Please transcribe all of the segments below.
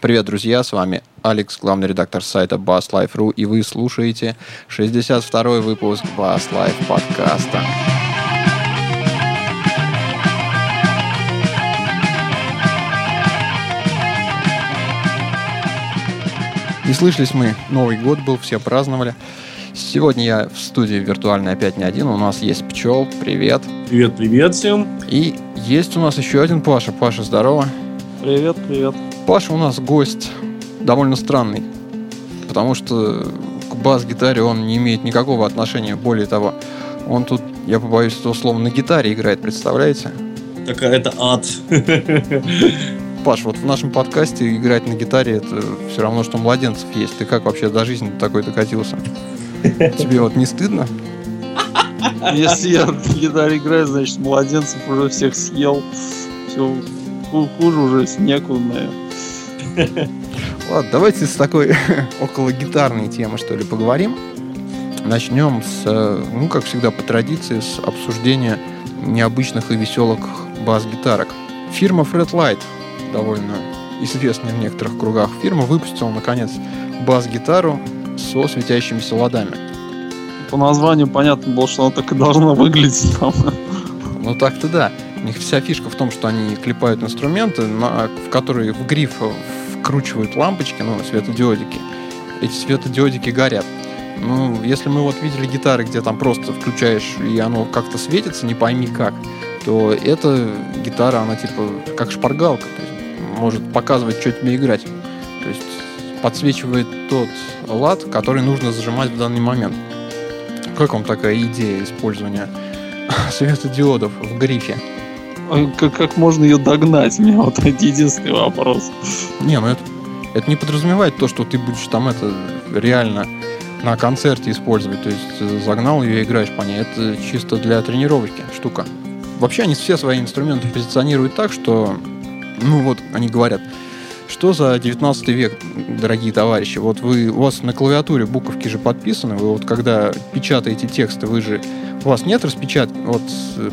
Привет, друзья, с вами Алекс, главный редактор сайта BassLife.ru, и вы слушаете 62-й выпуск Bass Life подкаста. Не слышались мы, Новый год был, все праздновали. Сегодня я в студии виртуальной опять не один, у нас есть Пчел, привет. Привет, привет всем. И есть у нас еще один Паша. Паша, здорово. Привет, привет. Паша у нас гость довольно странный, потому что к бас-гитаре он не имеет никакого отношения. Более того, он тут, я побоюсь этого слова, на гитаре играет, представляете? Так это ад. Паш, вот в нашем подкасте играть на гитаре это все равно, что младенцев есть. Ты как вообще до жизни такой докатился? Тебе вот не стыдно? Если я на гитаре играю, значит, младенцев уже всех съел. Все, хуже уже некуда, наверное. Ладно, давайте с такой около гитарной темы, что ли, поговорим. Начнем с, ну, как всегда, по традиции, с обсуждения необычных и веселых бас-гитарок. Фирма Fred Light, довольно известная в некоторых кругах фирма, выпустила, наконец, бас-гитару со светящимися ладами. По названию понятно было, что она так и должна выглядеть там. Ну так-то да. У них вся фишка в том, что они клепают инструменты, на, в которые в гриф вкручивают лампочки, ну, светодиодики. Эти светодиодики горят. Ну, если мы вот видели гитары, где там просто включаешь, и оно как-то светится, не пойми как, то эта гитара, она типа как шпаргалка, то есть может показывать, что тебе играть. То есть подсвечивает тот лад, который нужно зажимать в данный момент. Как вам такая идея использования светодиодов в грифе? Как, как можно ее догнать? У меня вот единственный вопрос. Не, ну это, это не подразумевает то, что ты будешь там это реально на концерте использовать. То есть загнал ее и играешь по ней. Это чисто для тренировки штука. Вообще они все свои инструменты позиционируют так, что, ну вот, они говорят, что за 19 век, дорогие товарищи? Вот вы, у вас на клавиатуре буковки же подписаны, вы вот когда печатаете тексты, вы же у вас нет распечатки вот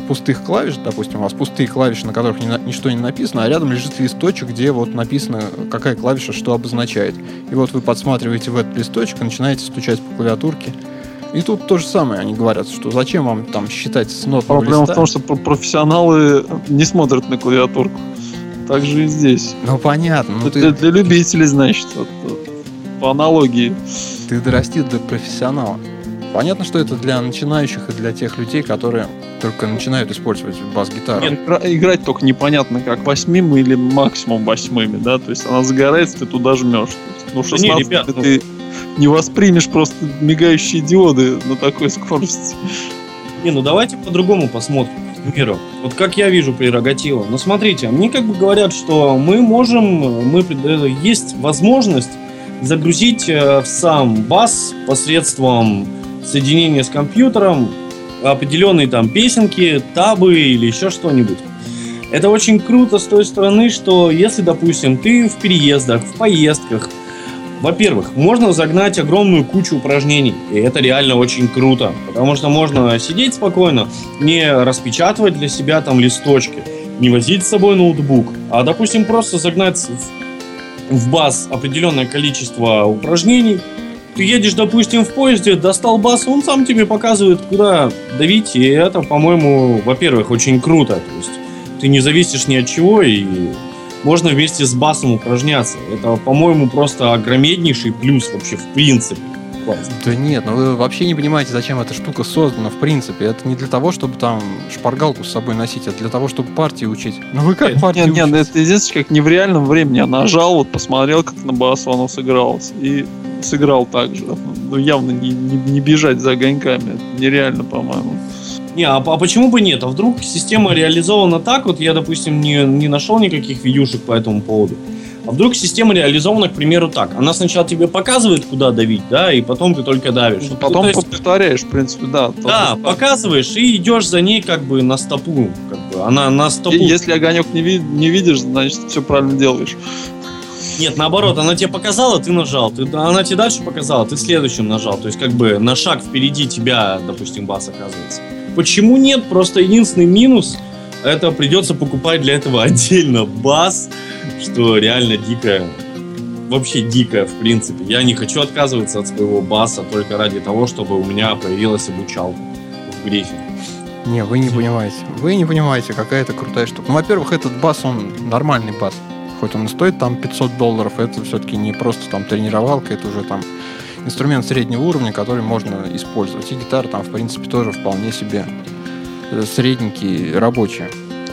пустых клавиш, допустим, у вас пустые клавиши, на которых ни, ничто не написано, а рядом лежит листочек, где вот написано, какая клавиша что обозначает. И вот вы подсматриваете в этот листочек и начинаете стучать по клавиатурке. И тут то же самое, они говорят, что зачем вам там считать с нотного Проблема листа? в том, что профессионалы не смотрят на клавиатурку. Так же и здесь. Ну понятно. Ну, Это ты, для любителей, значит, вот, вот, по аналогии. ты дорасти до профессионала. Понятно, что это для начинающих и для тех людей, которые только начинают использовать бас-гитару. Нет, игра- играть только непонятно, как восьмим или максимум восьмыми, да, то есть она загорается, ты туда жмешь. Ну, Да не, 16 ребят, ну- ты не воспримешь просто мигающие диоды на такой скорости. Не, ну давайте по-другому посмотрим к миру. Вот как я вижу прерогативу. Ну смотрите, мне как бы говорят, что мы можем, мы э, есть возможность загрузить э, в сам бас посредством соединения с компьютером определенные там песенки, табы или еще что-нибудь. Это очень круто с той стороны, что если, допустим, ты в переездах, в поездках, во-первых, можно загнать огромную кучу упражнений, и это реально очень круто, потому что можно сидеть спокойно, не распечатывать для себя там листочки, не возить с собой ноутбук, а, допустим, просто загнать в, бас определенное количество упражнений. Ты едешь, допустим, в поезде, достал бас, он сам тебе показывает, куда давить, и это, по-моему, во-первых, очень круто, то есть ты не зависишь ни от чего, и можно вместе с басом упражняться. Это, по-моему, просто огромнейший плюс вообще в принципе. Классно. Да нет, ну вы вообще не понимаете, зачем эта штука создана, в принципе. Это не для того, чтобы там шпаргалку с собой носить, а для того, чтобы партии учить. Ну вы как партии Нет, нет, учите? это единственное, как не в реальном времени. Я нажал, вот посмотрел, как на басу оно сыгралось. И сыграл так же. Ну, явно не, не, не бежать за огоньками. Это нереально, по-моему. Не, а, а почему бы нет? А вдруг система реализована так? Вот я, допустим, не, не нашел никаких видюшек по этому поводу. А вдруг система реализована, к примеру, так? Она сначала тебе показывает, куда давить, да, и потом ты только давишь. Ну, Потом Ну, есть- повторяешь, в принципе, да. да, Тот- показываешь и идешь за ней как бы на стопу. Как бы. Она на стопу. И- Если огонек не, ви- не видишь, значит, все правильно делаешь. Нет, наоборот, она тебе показала, ты нажал. Ты, она тебе дальше показала, ты следующим нажал. То есть, как бы на шаг впереди тебя, допустим, бас оказывается. Почему нет? Просто единственный минус это придется покупать для этого отдельно бас, что реально дико вообще дикая, в принципе. Я не хочу отказываться от своего баса только ради того, чтобы у меня появилась обучалка в грифе. Не, вы не понимаете. Вы не понимаете, какая это крутая штука. Ну, во-первых, этот бас, он нормальный бас. Хоть он и стоит там 500 долларов, это все-таки не просто там тренировалка, это уже там инструмент среднего уровня, который можно использовать. И гитара там, в принципе, тоже вполне себе э, средненькие, рабочие.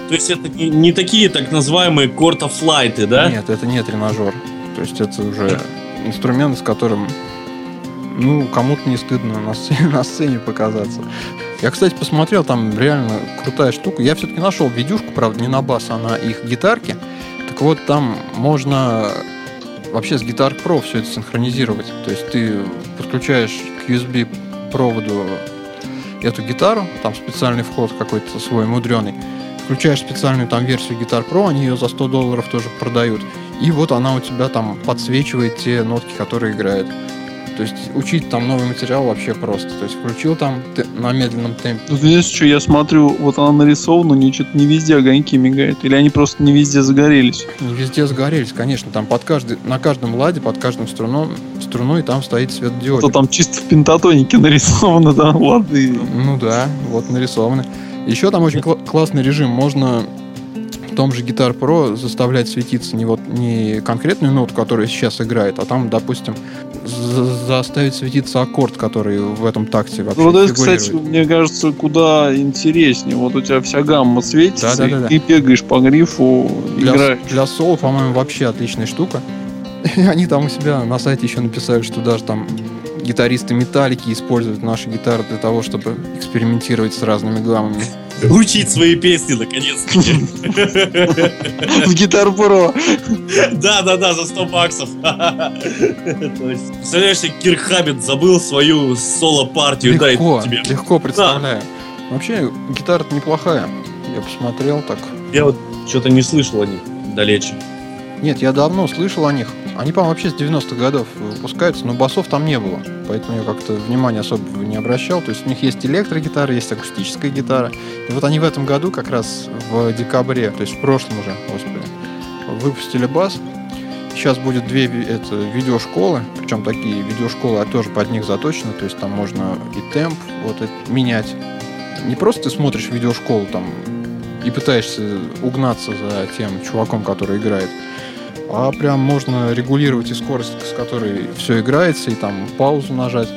То есть это не, не такие так называемые кортофлайты, да? Нет, это не тренажер. То есть это уже инструмент, с которым ну, кому-то не стыдно на сцене, на сцене показаться. Я, кстати, посмотрел, там реально крутая штука. Я все-таки нашел видюшку, правда, не на бас, а на их гитарке. Так вот, там можно вообще с Guitar Pro все это синхронизировать. То есть ты подключаешь к USB проводу эту гитару, там специальный вход какой-то свой мудреный, включаешь специальную там версию Guitar Pro, они ее за 100 долларов тоже продают, и вот она у тебя там подсвечивает те нотки, которые играет. То есть учить там новый материал вообще просто. То есть включил там на медленном темпе. Тут есть что, я смотрю, вот она нарисована, у нее что-то не везде огоньки мигают. Или они просто не везде загорелись? Не везде загорелись, конечно. Там под каждый, на каждом ладе, под каждым струном, струной там стоит светодиод. Что там чисто в пентатонике нарисовано, да, лады. Ну да, вот нарисованы. Еще там очень кл- классный режим. Можно в том же Guitar Pro заставлять светиться не вот не конкретную ноту, которая сейчас играет, а там, допустим, заставить светиться аккорд, который в этом такте вообще Ну, вот это, кстати, мне кажется, куда интереснее. Вот у тебя вся гамма светится, да, да, да, и ты бегаешь по грифу, для, играешь. Для соло, по-моему, вообще отличная штука. Они там у себя на сайте еще написали, что даже там гитаристы металлики используют наши гитары для того, чтобы экспериментировать с разными гаммами. Учить свои песни, наконец-таки. В Гитар Про. Да, да, да, за 100 баксов. Представляешь, Кирк Хаббит забыл свою соло-партию. Легко, легко представляю. Вообще, гитара неплохая. Я посмотрел так. Я вот что-то не слышал о них далече. Нет, я давно слышал о них. Они, по-моему, вообще с 90-х годов выпускаются, но басов там не было. Поэтому я как-то внимания особо не обращал. То есть у них есть электрогитара, есть акустическая гитара. И вот они в этом году, как раз в декабре, то есть в прошлом уже, господи, выпустили бас. Сейчас будет две это, видеошколы, причем такие видеошколы, а тоже под них заточены, то есть там можно и темп вот это, менять. Не просто ты смотришь видеошколу там и пытаешься угнаться за тем чуваком, который играет, а прям можно регулировать и скорость, с которой все играется, и там паузу нажать,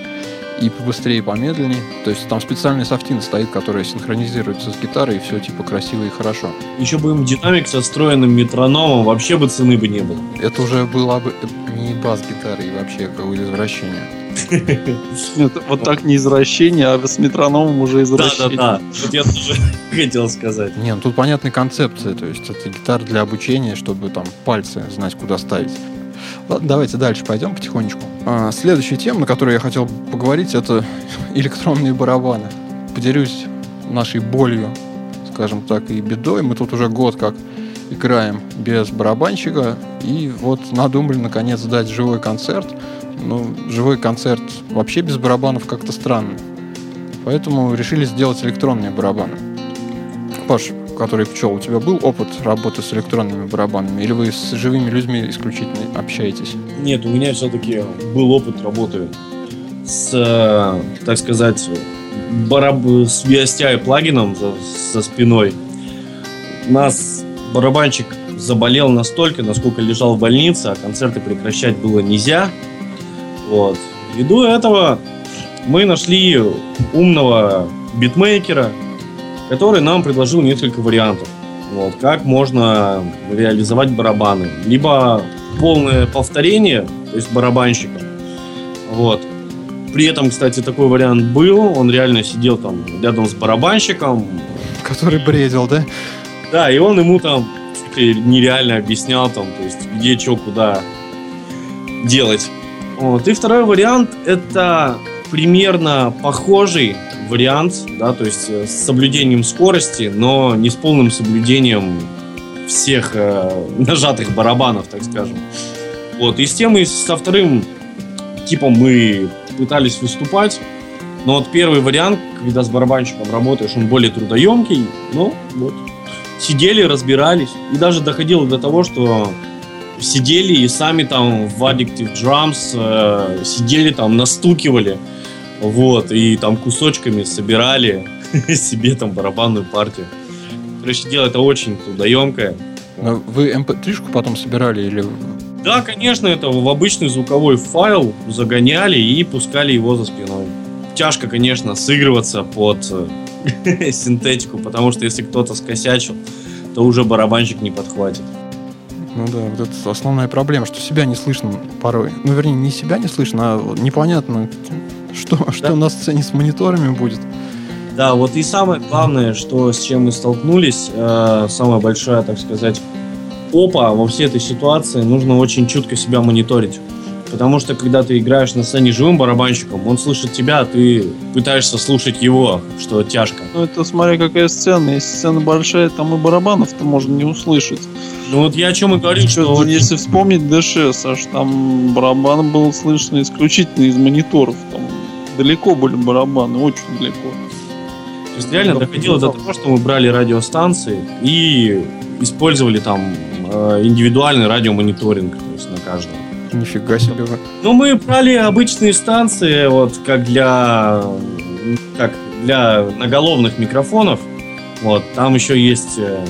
и побыстрее, и помедленнее. То есть там специальный софтин стоит, который синхронизируется с гитарой, и все типа красиво и хорошо. Еще бы им динамик со встроенным метрономом, вообще бы цены бы не было. Это уже была бы не бас-гитара и вообще какое-то извращение. Нет, вот так не извращение, а с метрономом уже извращение. Да, да, да. Вот я тоже хотел сказать. Не, ну тут понятная концепция. То есть это гитара для обучения, чтобы там пальцы знать, куда ставить. Ладно, давайте дальше пойдем потихонечку. А, следующая тема, на которую я хотел поговорить, это электронные барабаны. Поделюсь нашей болью, скажем так, и бедой. Мы тут уже год как играем без барабанщика, и вот надумали наконец дать живой концерт – ну, живой концерт вообще без барабанов как-то странно. Поэтому решили сделать электронные барабаны. Паш, который пчел, у тебя был опыт работы с электронными барабанами? Или вы с живыми людьми исключительно общаетесь? Нет, у меня все-таки был опыт работы с, э, так сказать, бараб... с VSTI плагином за, за спиной. Нас барабанщик заболел настолько, насколько лежал в больнице, а концерты прекращать было нельзя. Вот. Ввиду этого мы нашли умного битмейкера, который нам предложил несколько вариантов. Вот, как можно реализовать барабаны. Либо полное повторение, то есть барабанщика. Вот. При этом, кстати, такой вариант был. Он реально сидел там рядом с барабанщиком. Который бредил, да? Да, и он ему там нереально объяснял там, то есть где, что, куда делать. Вот. И второй вариант это примерно похожий вариант, да, то есть э, с соблюдением скорости, но не с полным соблюдением всех э, нажатых барабанов, так скажем. Вот. И с тем и со вторым типом мы пытались выступать. Но вот первый вариант, когда с барабанщиком работаешь, он более трудоемкий. Ну, вот. Сидели, разбирались. И даже доходило до того, что сидели и сами там в Addictive Drums э, сидели там, настукивали, вот, и там кусочками собирали себе там барабанную партию. Короче, дело это очень трудоемкое. Вы mp3-шку потом собирали или... Да, конечно, это в обычный звуковой файл загоняли и пускали его за спиной. Тяжко, конечно, сыгрываться под э, синтетику, потому что если кто-то скосячил, то уже барабанщик не подхватит. Ну да, вот это основная проблема, что себя не слышно порой. Ну, вернее, не себя не слышно, а непонятно, что, что на сцене с мониторами будет. Да, вот и самое главное, что с чем мы столкнулись, э, самая большая, так сказать, опа во всей этой ситуации, нужно очень чутко себя мониторить. Потому что когда ты играешь на сцене живым барабанщиком, он слышит тебя, а ты пытаешься слушать его, что тяжко. Ну это смотря какая сцена. Если сцена большая, там и барабанов-то можно не услышать. Ну вот я о чем и говорю, что... что очень... Если вспомнить ДШ, Саш, там барабан был слышно исключительно из мониторов. Там далеко были барабаны, очень далеко. То есть реально доходило до того, что мы брали радиостанции и использовали там э, индивидуальный радиомониторинг, то есть на каждом. Нифига себе вы. Ну, мы брали обычные станции, вот как для как для наголовных микрофонов. Вот, там еще есть э,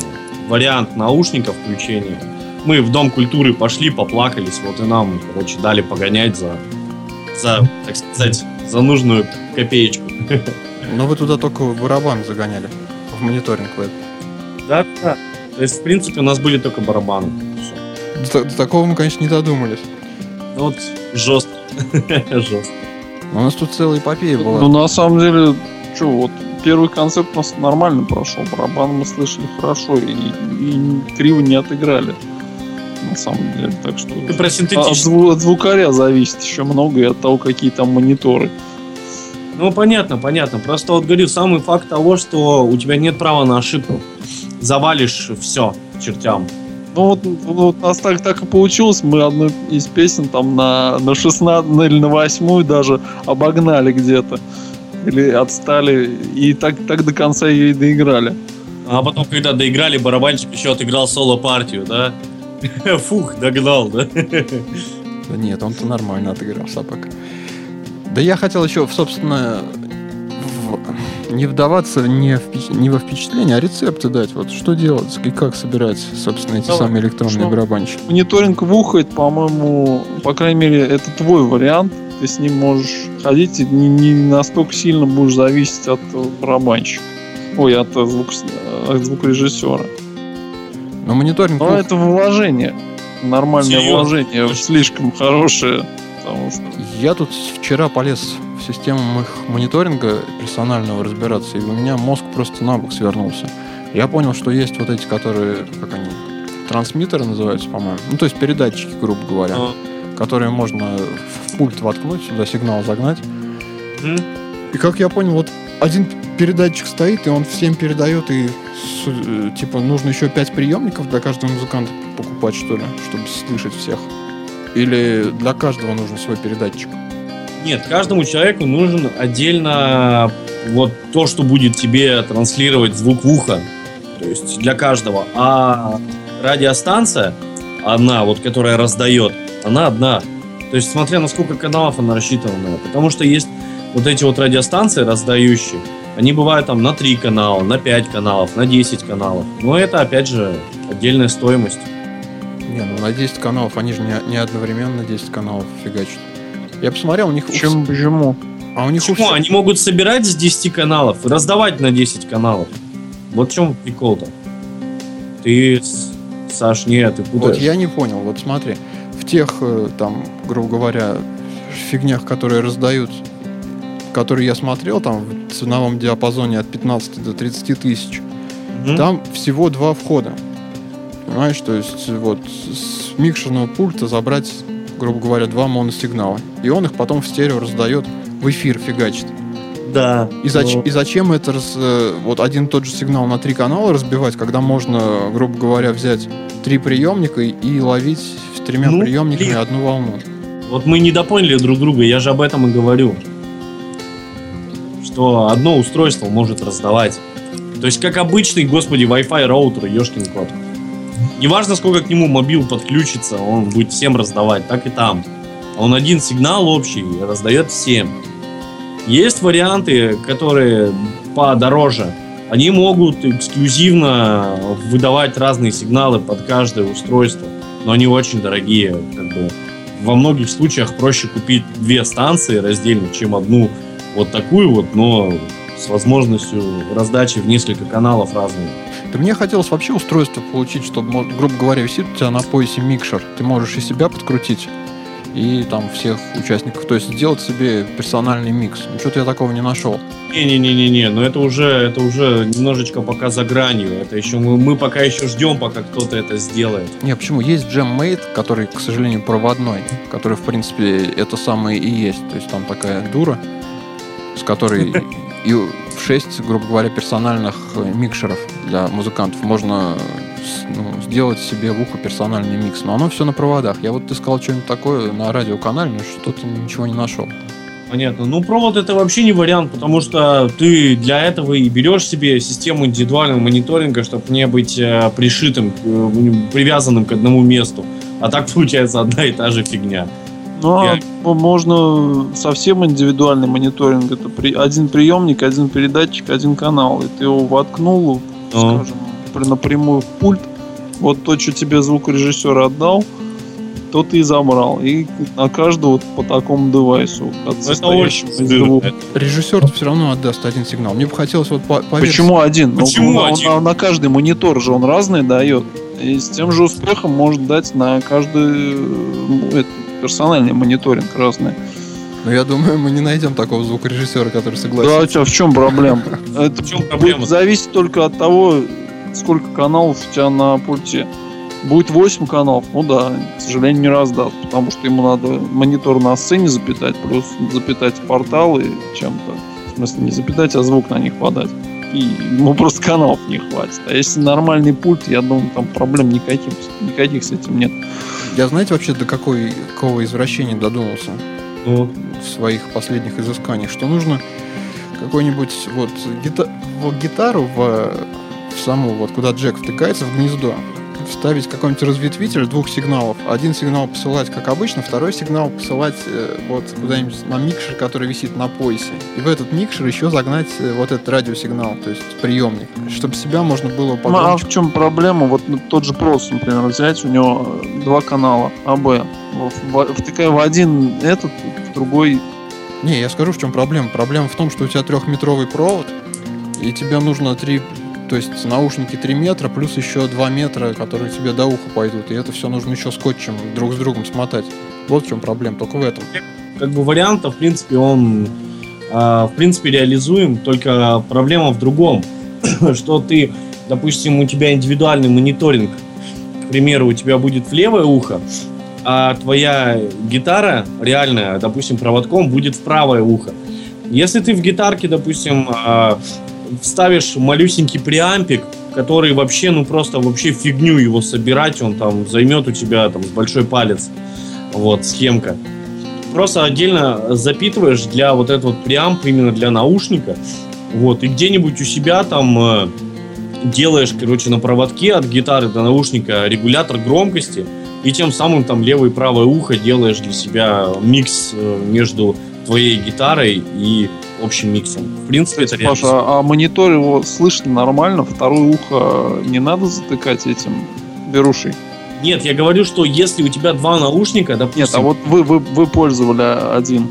вариант наушников включения. Мы в Дом культуры пошли, поплакались, вот и нам, короче, дали погонять за, за так сказать, за нужную копеечку. Но вы туда только барабан загоняли, в мониторинг в Да, да. То есть, в принципе, у нас были только барабаны. До, до такого мы, конечно, не додумались. Ну вот жестко. жестко. У нас тут целая эпопея была. Ну, на самом деле, что, вот первый концерт у нас нормально прошел. Барабан мы слышали хорошо и, и криво не отыграли. На самом деле, так что... Ты про синтетический... От, зву- от звукаря зависит еще много и от того, какие там мониторы. Ну, понятно, понятно. Просто вот говорю, самый факт того, что у тебя нет права на ошибку. Завалишь все чертям. Ну вот, вот у нас так, так и получилось. Мы одну из песен там на, на 16 или на 8 даже обогнали где-то. Или отстали. И так, так до конца ее и доиграли. А потом, когда доиграли, барабанщик еще отыграл соло-партию, да? Фух, догнал, да? Да нет, он-то нормально отыграл собака. Да я хотел еще, собственно. Не вдаваться не, в... не во впечатление, а рецепты дать. Вот что делать и как собирать, собственно, эти Давай. самые электронные Что? барабанщики. Мониторинг в ухо, это, по-моему, по крайней мере, это твой вариант. Ты с ним можешь ходить и не, не настолько сильно будешь зависеть от барабанщика. Ой, от, звук, от звукорежиссера. Но мониторинг... Но ух, это вложение. Нормальное Серьезно? вложение. Слишком хорошее. Потому что Я тут вчера полез в систему их мониторинга персонального разбираться, и у меня мозг просто на бок свернулся. Я понял, что есть вот эти, которые, как они, трансмиттеры называются, по-моему. Ну, то есть передатчики, грубо говоря, А, которые можно в пульт воткнуть, сюда сигнал загнать. м? И как я понял, вот один передатчик стоит, и он всем передает, и э, типа нужно еще пять приемников для каждого музыканта покупать, что ли, чтобы слышать всех. Или для каждого нужен свой передатчик. Нет, каждому человеку нужен отдельно вот то, что будет тебе транслировать звук в ухо. То есть для каждого. А радиостанция, одна, вот которая раздает, она одна. То есть смотря на сколько каналов она рассчитана. Потому что есть вот эти вот радиостанции раздающие, они бывают там на 3 канала, на 5 каналов, на 10 каналов. Но это, опять же, отдельная стоимость. Не, ну на 10 каналов, они же не, не одновременно 10 каналов фигачат. Я посмотрел, у них... у Почему? А у них у Почему? всех- Они могут собирать с 10 каналов и раздавать на 10 каналов. Вот в чем прикол-то. Ты, Саш, нет, ты Вот путаешь. я не понял, вот смотри, в тех, э, там, грубо говоря, фигнях, которые раздают, которые я смотрел, там, в ценовом диапазоне от 15 до 30 тысяч, Мгм. там всего два входа. Понимаешь, то есть вот с микшерного пульта забрать, грубо говоря, два моносигнала. И он их потом в стерео раздает, в эфир фигачит. Да. И, зач- Ну, и зачем это раз, э, вот один и тот же сигнал на три канала разбивать, когда можно, грубо говоря, взять три приемника и, ловить с тремя Ну, приемниками блин. одну волну? Вот мы не допоняли друг друга, я же об этом и говорю. Что одно устройство может раздавать. То есть как обычный, господи, Wi-Fi роутер, ешкин кот. Неважно, сколько к нему мобил подключится, он будет всем раздавать, так и там. Он один сигнал общий раздает всем. Есть варианты, которые подороже. Они могут эксклюзивно выдавать разные сигналы под каждое устройство, но они очень дорогие. Как бы во многих случаях проще купить две станции раздельно, чем одну вот такую вот, но с возможностью раздачи в несколько каналов разных. Да мне хотелось вообще устройство получить, чтобы, грубо говоря, висит у тебя на поясе микшер. Ты можешь и себя подкрутить, и там всех участников. То есть сделать себе персональный микс. Ну, что-то я такого не нашел. Не-не-не-не, но это уже, это уже немножечко пока за гранью. Это еще мы, мы пока еще ждем, пока кто-то это сделает. Не, почему? Есть Jammate, который, к сожалению, проводной, который, в принципе, это самое и есть. То есть там такая дура, с которой и 6, грубо говоря, персональных э, микшеров для музыкантов можно ну, сделать себе в ухо персональный микс. Но оно все на проводах. Я вот ты сказал что-нибудь такое на радиоканале, но что-то ничего не нашел. Понятно. Ну, провод это вообще не вариант, потому что ты для этого и берешь себе систему индивидуального мониторинга, чтобы не быть э, пришитым, э, привязанным к одному месту. А так получается одна и та же фигня. Ну, а Я... а можно совсем индивидуальный мониторинг. Это при... один приемник, один передатчик, один канал. И ты его воткнул, а. скажем, напрямую в пульт. Вот то, что тебе звукорежиссер отдал, то ты и забрал. И на каждого по такому девайсу. От ну, это очень двух. Режиссер все равно отдаст один сигнал. Мне бы хотелось вот по, по Почему один? Ну, Почему ну, один? Он, на каждый монитор же он разный дает. И с тем же успехом может дать на каждый ну, это, персональный мониторинг разный. Ну, я думаю, мы не найдем такого звукорежиссера, который согласится. Да, а в чем проблема? Это в чем проблема? зависит только от того, сколько каналов у тебя на пульте. Будет 8 каналов, ну да, к сожалению, не раздаст, потому что ему надо монитор на сцене запитать, плюс запитать порталы чем-то. В смысле, не запитать, а звук на них подать. И ему просто каналов не хватит. А если нормальный пульт, я думаю, там проблем никаких, никаких с этим нет. Я знаете вообще до какой, какого извращения додумался? Ну. В своих последних изысканиях, что нужно какой-нибудь вот, гита- вот гитару в, в саму, вот куда джек втыкается в гнездо, вставить какой-нибудь разветвитель двух сигналов. Один сигнал посылать, как обычно, второй сигнал посылать э, вот куда-нибудь на микшер, который висит на поясе. И в этот микшер еще загнать э, вот этот радиосигнал, то есть приемник, чтобы себя можно было погромче. Ну, а в чем проблема? Вот тот же прос, например, взять, у него два канала, АБ. Втыкая в один этот, в другой не, я скажу, в чем проблема. Проблема в том, что у тебя трехметровый провод, и тебе нужно три то есть наушники 3 метра, плюс еще 2 метра, которые тебе до уха пойдут. И это все нужно еще скотчем друг с другом смотать. Вот в чем проблема, только в этом. Как бы вариантов, в принципе, он э, в принципе реализуем, только проблема в другом. что ты, допустим, у тебя индивидуальный мониторинг, к примеру, у тебя будет в левое ухо, а твоя гитара реальная, допустим, проводком будет в правое ухо. Если ты в гитарке, допустим, а, вставишь малюсенький преампик, который вообще, ну просто вообще фигню его собирать, он там займет у тебя там большой палец. Вот, схемка. Просто отдельно запитываешь для вот этого вот преамп, именно для наушника. Вот, и где-нибудь у себя там э, делаешь, короче, на проводке от гитары до наушника регулятор громкости, и тем самым там левое и правое ухо делаешь для себя микс э, между твоей гитарой и общим миксом. В принципе, это Паша, а, а монитор его слышно нормально? Второе ухо не надо затыкать этим берушей? Нет, я говорю, что если у тебя два наушника, допустим... Нет, а вот вы, вы, вы пользовали один.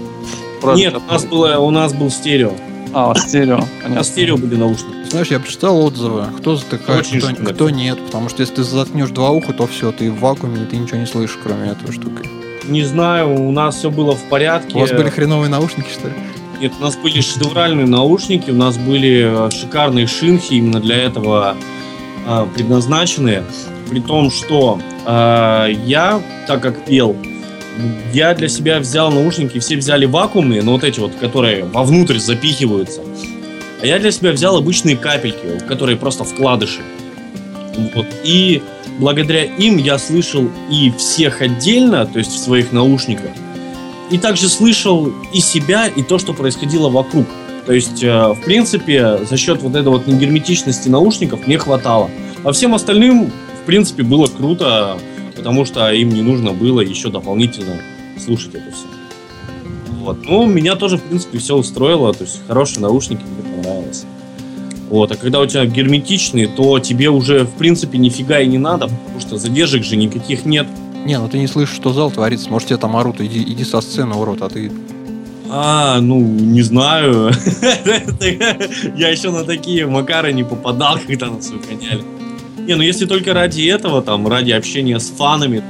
Нет, у нас, было, у нас был стерео. А, стерео. У нас стерео были наушники. Знаешь, я прочитал отзывы, кто затыкает, Очень кто, кто нет. Потому что если ты заткнешь два уха, то все, ты в вакууме, и ты ничего не слышишь, кроме этого штуки. Не знаю, у нас все было в порядке. У вас были хреновые наушники, что ли? Нет, у нас были шедевральные наушники, у нас были э, шикарные шинхи именно для этого э, предназначенные. При том, что э, я, так как пел, я для себя взял наушники, все взяли вакуумные, но вот эти вот, которые вовнутрь запихиваются. А я для себя взял обычные капельки, которые просто вкладыши. Вот. И благодаря им я слышал и всех отдельно, то есть в своих наушниках, и также слышал и себя, и то, что происходило вокруг. То есть, э, в принципе, за счет вот этой вот негерметичности наушников мне хватало. А всем остальным, в принципе, было круто, потому что им не нужно было еще дополнительно слушать это все. Вот. Ну, меня тоже, в принципе, все устроило. То есть, хорошие наушники мне понравилось. Вот. А когда у тебя герметичные, то тебе уже, в принципе, нифига и не надо, потому что задержек же никаких нет. Не, ну ты не слышишь, что зал творится. Может, тебе там орут, иди, иди со сцены, урод, а ты... А, ну, не знаю. Я еще на такие макары не попадал, когда нас выгоняли. Не, ну если только ради этого, там, ради общения с фанами.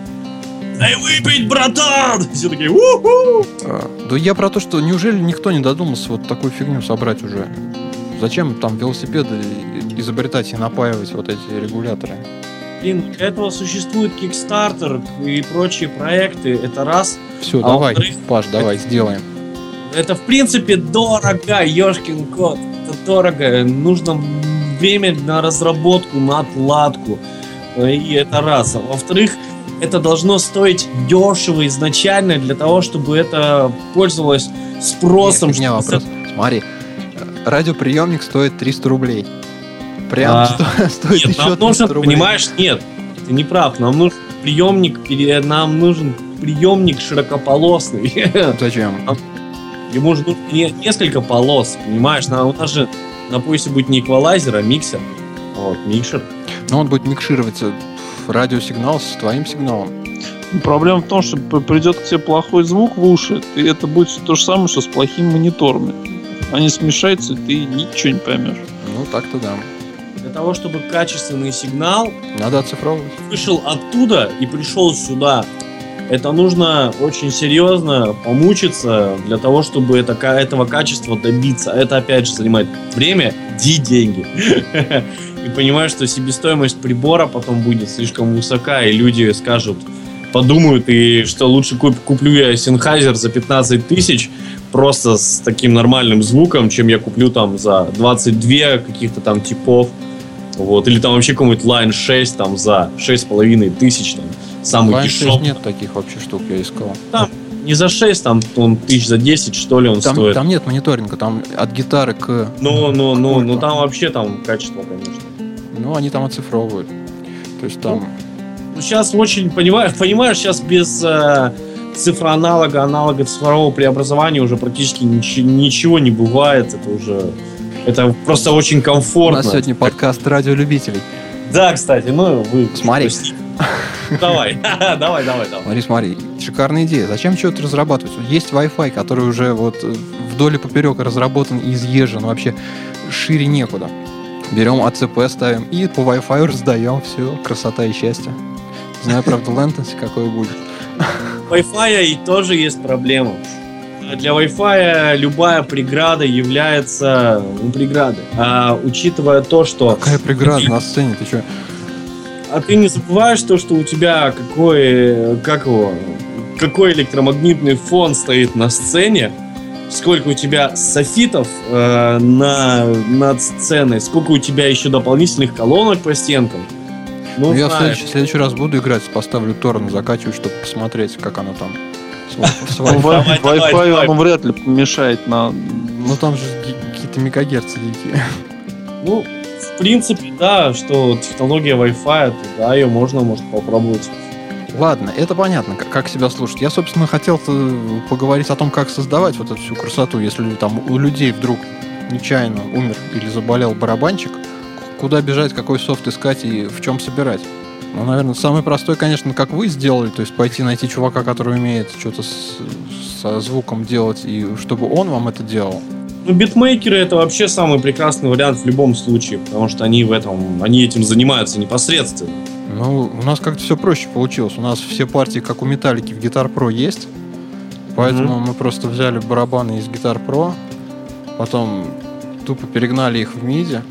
Дай выпить, братан! Все такие, уху! А, Да я про то, что неужели никто не додумался вот такую фигню собрать уже? Зачем там велосипеды изобретать и напаивать вот эти регуляторы? Блин, для этого существует Kickstarter и прочие проекты. Это раз. Все, А давай, Паш, давай, сделаем. Это, в принципе, дорого, ешкин кот. Это дорого. Нужно время на разработку, на отладку. И это раз. А во-вторых, это должно стоить дешево изначально для того, чтобы это пользовалось спросом. Нет, у меня вопрос. Смотри, э, радиоприемник стоит 300 рублей. Прям А, сто- стоит Нет, еще нам 300 нужен, рублей. понимаешь, нет, ты не прав. Нам нужен приемник, нам нужен приемник широкополосный. Зачем? Ему же нужно не- несколько полос, понимаешь? На, у нас же на поясе будет не эквалайзер, а миксер. Вот, микшер. Но он будет микшироваться в радиосигнал с твоим сигналом. Проблема в том, что придет к тебе плохой звук в уши, и это будет то же самое, что с плохими мониторами. Они смешаются, и ты ничего не поймешь. Ну, так-то да. Для того, чтобы качественный сигнал Надо оцифровывать. вышел оттуда и пришел сюда, это нужно очень серьезно помучиться для того, чтобы это, этого качества добиться. Это, опять же, занимает время и деньги. И понимаешь, что себестоимость прибора потом будет слишком высока, и люди скажут, подумают, и что лучше куп- куплю я Sennheiser за 15 тысяч, просто с таким нормальным звуком, чем я куплю там за 22 каких-то там типов. Вот, или там вообще какой-нибудь Line 6 там за 6,5 тысяч, там, самый Line 6 дешевый. нет таких вообще штук, я искал. Не за 6, там он тысяч за 10, что ли, он Там, стоит. там нет мониторинга, там от гитары к... Ну, ну, ну, ну, Сколько? там вообще там качество, конечно. Ну, они там оцифровывают. То есть там... Ну, сейчас очень, понимаешь, понимаешь, сейчас без э, цифроаналога, аналога цифрового преобразования уже практически ничи- ничего не бывает. Это уже... Это просто очень У комфортно. нас сегодня подкаст радиолюбителей. Да, кстати, ну вы... Смотри. Давай, давай, давай, давай. Смотри, смотри, шикарная идея. Зачем что-то разрабатывать? Есть Wi-Fi, который уже вот э, вдоль и поперек разработан и изъезжен, вообще шире некуда. Берем АЦП, ставим и по Wi-Fi раздаем. Все, красота и счастье. Знаю, правда, latency какой будет. Wi-Fi и тоже есть проблема. Для Wi-Fi любая преграда является ну, преградой. А учитывая то, что Какая преграда на сцене, ты что? А ты не забываешь то, что у тебя какой, как его, какой электромагнитный фон стоит на сцене, сколько у тебя софитов э, на, над сценой, сколько у тебя еще дополнительных колонок по стенкам. Ну, Ну, я в следующий, в следующий раз буду играть, поставлю торрент, закачиваю, чтобы посмотреть, как оно там. Ну, Wi-Fi. Он вряд ли помешает на... Ну там же какие-то мегагерцы дикие. ну, в принципе, да, что технология Wi-Fi, да, ее можно, может, попробовать. Ладно, это понятно, как, как себя слушать. Я, собственно, хотел поговорить о том, как создавать вот эту всю красоту. Если там у людей вдруг нечаянно умер или заболел барабанчик, куда бежать, какой софт искать и в чем собирать? Ну, наверное, самый простой, конечно, как вы сделали, то есть пойти найти чувака, который умеет что-то с- со звуком делать, и чтобы он вам это делал. Ну, битмейкеры это вообще самый прекрасный вариант в любом случае, потому что они в этом, они этим занимаются непосредственно. Ну, у нас как-то все проще получилось. У нас все партии, как у Металлики, в Guitar Pro есть. Поэтому мы просто взяли барабаны из Guitar Pro, потом тупо перегнали их в MIDI,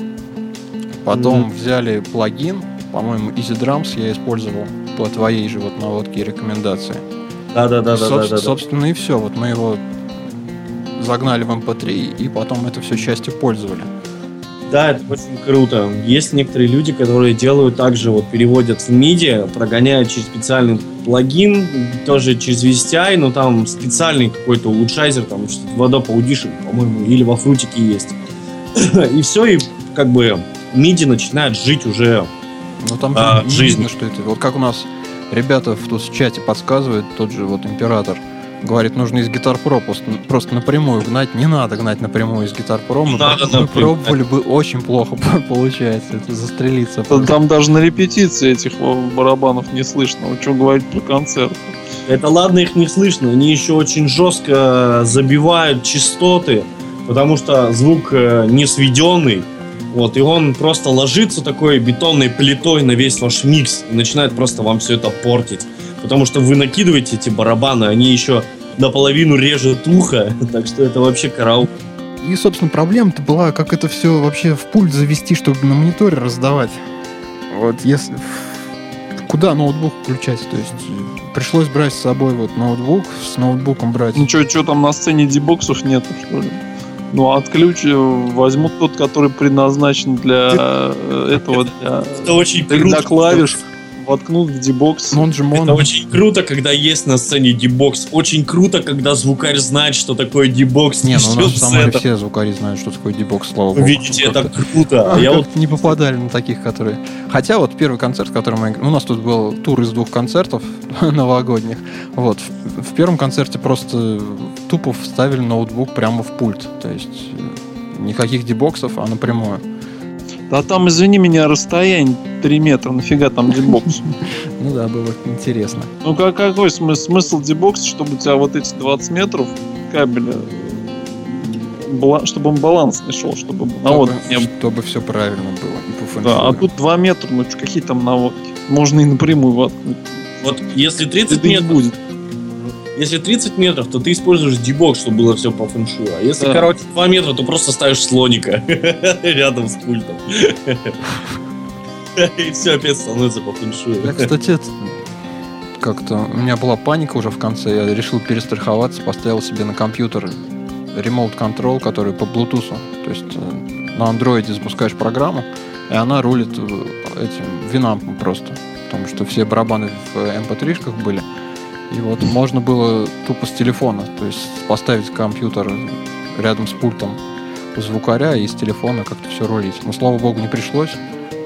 потом Мгм. взяли плагин, по-моему, Easy Drums я использовал по твоей же вот наводке и рекомендации. Да, да, да, да, Собс- да, да. Собственно, и все. Вот мы его загнали в MP3 и потом это все счастье пользовали. Да, это очень круто. Есть некоторые люди, которые делают также, вот переводят в MIDI, прогоняют через специальный плагин, тоже через VSTI, но там специальный какой-то улучшайзер, там что-то в Adobe Audition, по-моему, или во фрутике есть. И все, и как бы MIDI начинает жить уже Ну там А, не жизнь. видно, что это. Вот как у нас ребята в, тут в чате подсказывают, тот же вот император, говорит, нужно из Guitar Pro просто, просто напрямую гнать. Не надо гнать напрямую из Pro. Не Мы, надо мы напрямую. пробовали бы, очень плохо получается. Это застрелиться. Та- Там даже на репетиции этих барабанов не слышно. Вы что говорить про концерт? Это ладно, их не слышно, они еще очень жестко забивают частоты, потому что звук э, не сведенный. Вот, и он просто ложится такой бетонной плитой на весь ваш микс и начинает просто вам все это портить. Потому что вы накидываете эти барабаны, они еще наполовину режут ухо, так что это вообще караул. И, собственно, проблема-то была, как это все вообще в пульт завести, чтобы на мониторе раздавать. Вот если... Куда ноутбук включать? То есть э, пришлось брать с собой вот ноутбук, с ноутбуком брать. Ну что, там на сцене дебоксов нету, что ли? Ну, от ключ э, возьмут тот, который предназначен для э, этого, для, Это очень для круто. клавиш, воткнут в дебокс. Он же Это моно. очень круто, когда есть на сцене дебокс. Очень круто, когда звукарь знает, что такое дебокс. Не, ну у нас сетом. все звукари знают, что такое дебокс, слава богу. видите, это круто. А я вот не попадали на таких, которые... Хотя вот первый концерт, который мы... играли- У нас тут был тур из двух концертов новогодних. Вот. В, в первом концерте просто тупо вставили ноутбук прямо в пульт. То есть э, никаких дебоксов, а напрямую. Да там, извини меня, расстояние 3 метра, нафига там дебокс? Ну да, было интересно. Ну как, какой смы- смысл дебокса, чтобы у тебя вот эти 20 метров кабеля, чтобы он баланс не шел, чтобы наводки чтобы, не было. чтобы все правильно было. И по. Да, а тут 2 метра, ну какие там наводки? Можно и напрямую воткнуть. Вот если 30 Это не метров, будет. Если 30 метров, то ты используешь дебокс, чтобы было все по фэншую. А если, Да. короче, 2 метра, то просто ставишь слоника рядом с пультом. И все опять становится по фэншую. Я, кстати, как-то у меня была паника уже в конце. Я решил перестраховаться, поставил себе на компьютер Remote Control, который по Bluetooth. То есть э, на андроиде запускаешь программу, и она рулит э, этим винампом просто. Потому что все барабаны в mp3-шках были. И вот можно было тупо с телефона, то есть поставить компьютер рядом с пультом у звукаря и с телефона как-то все рулить. Но, слава богу, не пришлось.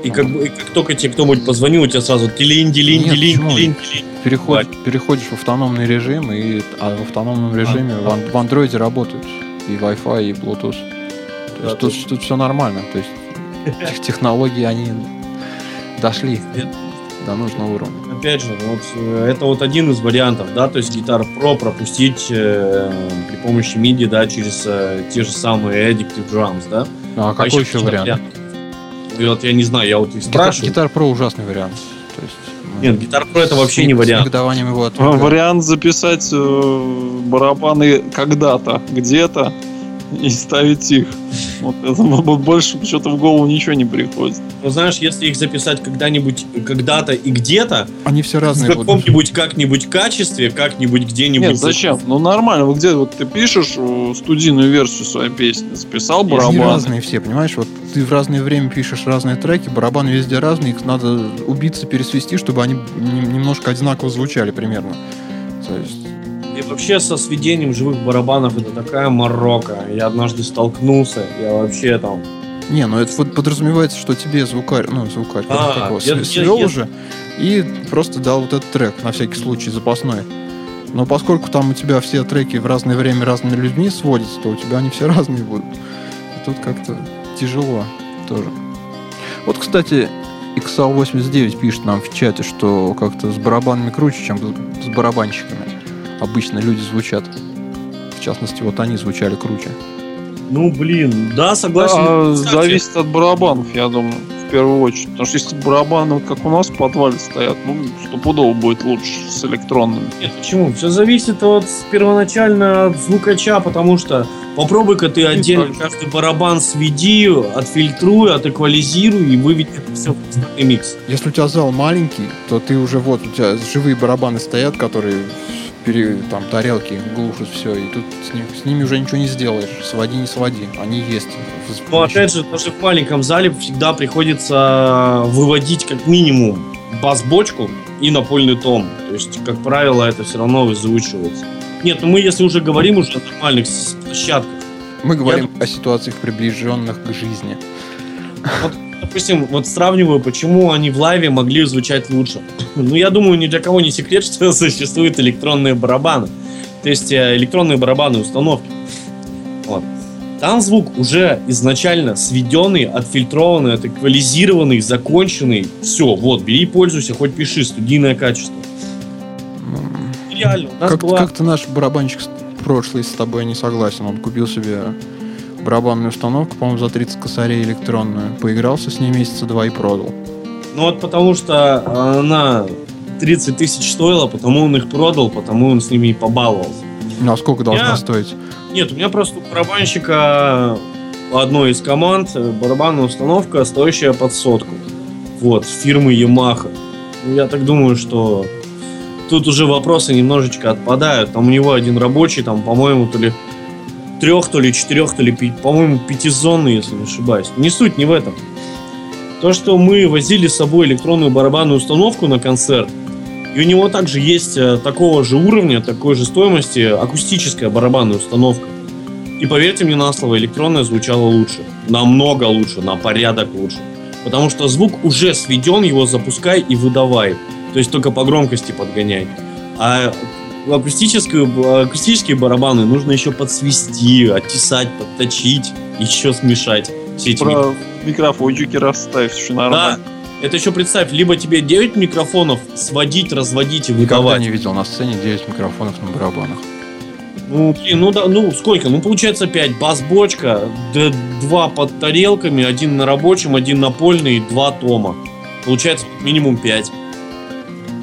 И как, бы- и как только тебе кто-нибудь позвонил, у тебя сразу тилинь, дилинь, Нет, дилинь. Переход, переходишь в автономный режим, и а в автономном режиме в, ан- в андроиде работают и Wi-Fi, и Bluetooth. То Да, есть тут, тут все нормально. То есть тех- технологии, они дошли до нужного уровня. Опять же, вот э, это вот один из вариантов, да, то есть Guitar Pro пропустить э, при помощи MIDI, да, через э, те же самые Addictive Drums, да. Ну, а А какой еще какие вариант? И вот я не знаю, я вот и Гитар, спрашиваю. Guitar Pro ужасный вариант. То есть, ну, Нет, Guitar Pro это с вообще не- не С вариант. негодованием его А. Вариант записать э, барабаны когда-то, где-то и ставить их. Вот это больше что-то в голову ничего не приходит. Ну, знаешь, если их записать когда-нибудь, когда-то и где-то, Они все в разные будут. каком-нибудь как-нибудь качестве, как-нибудь где-нибудь... Нет, зачем? Ну нормально, вот где вот ты пишешь э, студийную версию своей песни, записал Они барабаны. разные все, понимаешь? Вот ты в разное время пишешь разные треки, барабаны везде разные, их надо убиться, пересвести, чтобы они нем- немножко одинаково звучали примерно. То есть И вообще со сведением живых барабанов это такая морока. Я однажды столкнулся, я вообще там... Не, ну это под- подразумевается, что тебе звукарь, ну, звукарь, А, такого, я- свел я- уже и просто дал вот этот трек, на всякий случай, запасной. Но поскольку там у тебя все треки в разное время разными людьми сводятся, то у тебя они все разные будут. И тут как-то тяжело тоже. Вот, кстати, XL89 пишет нам в чате, что как-то с барабанами круче, чем с барабанщиками. Обычно люди звучат. В частности, вот они звучали круче. Ну, блин, да, согласен. А, Кстати, зависит от барабанов, я думаю, в первую очередь. Потому что если барабаны, вот как у нас в подвале стоят, ну, стопудово будет лучше с электронными. Нет, почему? Все зависит от первоначально от звукача, потому что попробуй-ка ты отдельно каждый барабан сведи, отфильтруй, отэквализируй и выведи это все в микс. Если у тебя зал маленький, то ты уже вот, у тебя живые барабаны стоят, которые пере, там тарелки глушат все, и тут с, ним- с ними уже ничего не сделаешь. Своди, не своди. Они есть. Но опять же, даже в маленьком зале всегда приходится выводить как минимум бас-бочку и напольный том. То есть, как правило, это все равно вызвучивается. Нет, ну мы если уже говорим уже о нормальных площадках. Мы говорим о ситуациях, приближенных к жизни. Допустим, вот сравниваю, почему они в лайве могли звучать лучше. Ну, я думаю, ни для кого не секрет, что существуют электронные барабаны. То есть э, электронные барабаны установки. Вот. Там звук уже изначально сведенный, отфильтрованный, отэквализированный, законченный. Все, вот, бери и пользуйся, хоть пиши, студийное качество. Реально, у нас как, была... Как-то наш барабанщик прошлый с тобой не согласен. Он купил себе барабанную установку, по-моему, за 30 косарей электронную. Поигрался с ней месяца два и продал. Ну вот потому что она 30 тысяч стоила, потому он их продал, потому он с ними и побаловался. Ну а сколько должна Я... стоить? Нет, у меня просто у барабанщика одной из команд барабанная установка, стоящая под сотку. Вот, фирмы Yamaha. Ну, я так думаю, что тут уже вопросы немножечко отпадают. Там у него один рабочий, там, по-моему, то ли трех, то ли четырех, то ли, по-моему, пятизонный, если не ошибаюсь. Не суть не в этом. То, что мы возили с собой электронную барабанную установку на концерт, и у него также есть э, такого же уровня, такой же стоимости акустическая барабанная установка. И поверьте мне на слово, электронная звучала лучше. Намного лучше, на порядок лучше. Потому что звук уже сведен, его запускай и выдавай. То есть только по громкости подгоняй. А акустическую, акустические барабаны нужно еще подсвести, оттесать, подточить, еще смешать. Все эти Про микрофончики расставь, еще нормально. Да, это еще представь, либо тебе 9 микрофонов сводить, разводить и выдавать. Никогда не видел на сцене 9 микрофонов на барабанах. Ну, блин, ну да, ну сколько? Ну, получается 5. Бас-бочка, два под тарелками, один на рабочем, один на польный, два тома. Получается минимум 5.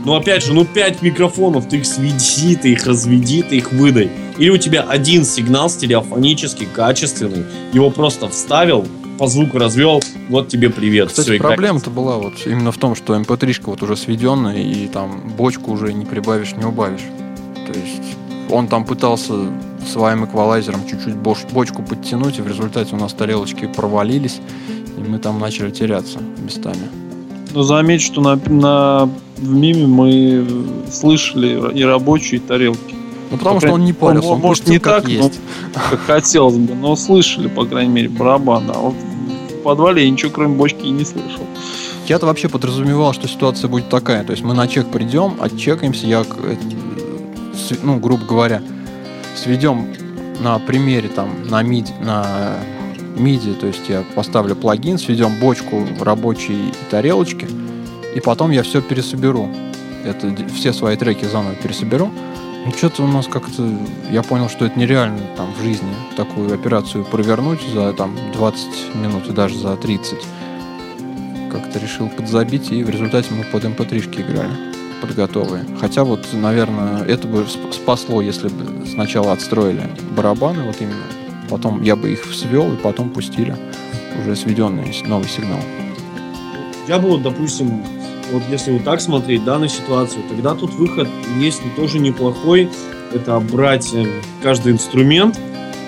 Ну, опять же, ну 5 микрофонов, ты их сведи, ты их разведи, ты их выдай. Или у тебя один сигнал стереофонический, качественный, его просто вставил, по звуку развел, вот тебе привет. Кстати, Все, проблема-то была вот именно в том, что mp3 эм вот уже сведенная, и там бочку уже не прибавишь, не убавишь. То есть он там пытался своим эквалайзером чуть-чуть бочку подтянуть, и в результате у нас тарелочки провалились, и мы там начали теряться местами. Ну, заметь, что на, на, в миме мы слышали и рабочие, и тарелки. Ну, потому Опять, что он не парился, он, он может, не как так, есть. Но, как хотелось бы, но слышали, по крайней мере, барабан. А вот в подвале я ничего, кроме бочки, и не слышал. Я-то вообще подразумевал, что ситуация будет такая. То есть мы на чек придем, отчекаемся, я, ну, грубо говоря, сведем на примере там на MIDI, на MIDI, то есть я поставлю плагин, сведем бочку рабочей тарелочки, и потом я все пересоберу. Это все свои треки заново пересоберу. Ну, что-то у нас как-то... Я понял, что это нереально там в жизни такую операцию провернуть за там 20 минут и даже за 30. Как-то решил подзабить, и в результате мы под mp3 играли под готовые. Хотя вот, наверное, это бы спасло, если бы сначала отстроили барабаны, вот именно. Потом я бы их свел, и потом пустили уже сведенный новый сигнал. Я бы, вот, допустим, вот если вот так смотреть, да, на ситуацию, тогда тут выход есть тоже неплохой. Это брать э, каждый инструмент,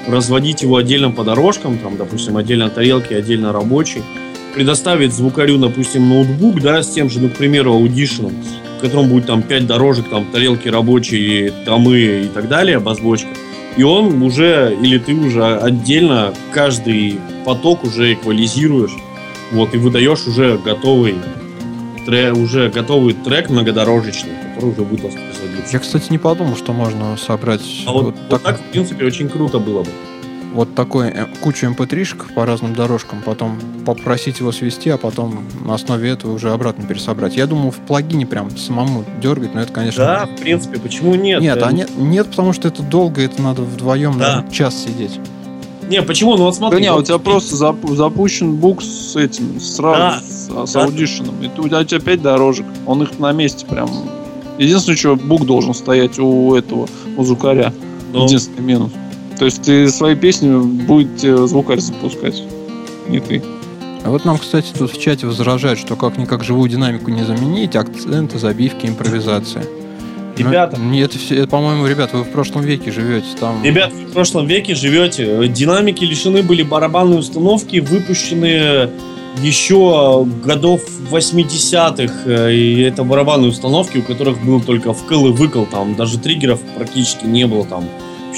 разводить его отдельно по дорожкам, там, допустим, отдельно тарелки, отдельно рабочий, предоставить звукарю, допустим, ноутбук, да, с тем же, ну, к примеру, аудишном, в котором будет там 5 дорожек, там, тарелки рабочие, томы и так далее, бас-бочка. И он уже, или ты уже отдельно каждый поток уже эквализируешь, вот, и выдаешь уже готовый тре, уже готовый трек многодорожечный, который уже будет воспроизводиться. Я, кстати, не подумал, что можно собрать... А вот, вот, так... так, в принципе, очень круто было бы. Вот такой э, кучу mp3 по разным дорожкам, потом попросить его свести, а потом на основе этого уже обратно пересобрать. Я думал, в плагине прям самому дергать, но это, конечно... Да, в принципе, почему нет? Нет, а нет, нет, потому что это долго, это надо вдвоем да. наверное, час сидеть. Не, почему? Ну вот смотри. Да не, у тебя просто зап- запущен бук с этим, сразу, да. с, с аудишеном. И у тебя, у тебя 5 дорожек. Он их на месте прям... Единственное, что бук должен стоять у этого, у звукаря. Ну. Единственный минус. То есть ты свои песни будет звукарь запускать, не ты. А вот нам, кстати, тут в чате возражают, что как-никак живую динамику не заменить, акценты, забивки, импровизация. Ребята. Ну, нет, это, это, по-моему, ребят, вы в прошлом веке живете там. Ребят, вы в прошлом веке живете. Динамики лишены были барабанные установки, выпущенные еще годов 80-х. И это барабанные установки, у которых был только вкл и выкл. Там даже триггеров практически не было. Там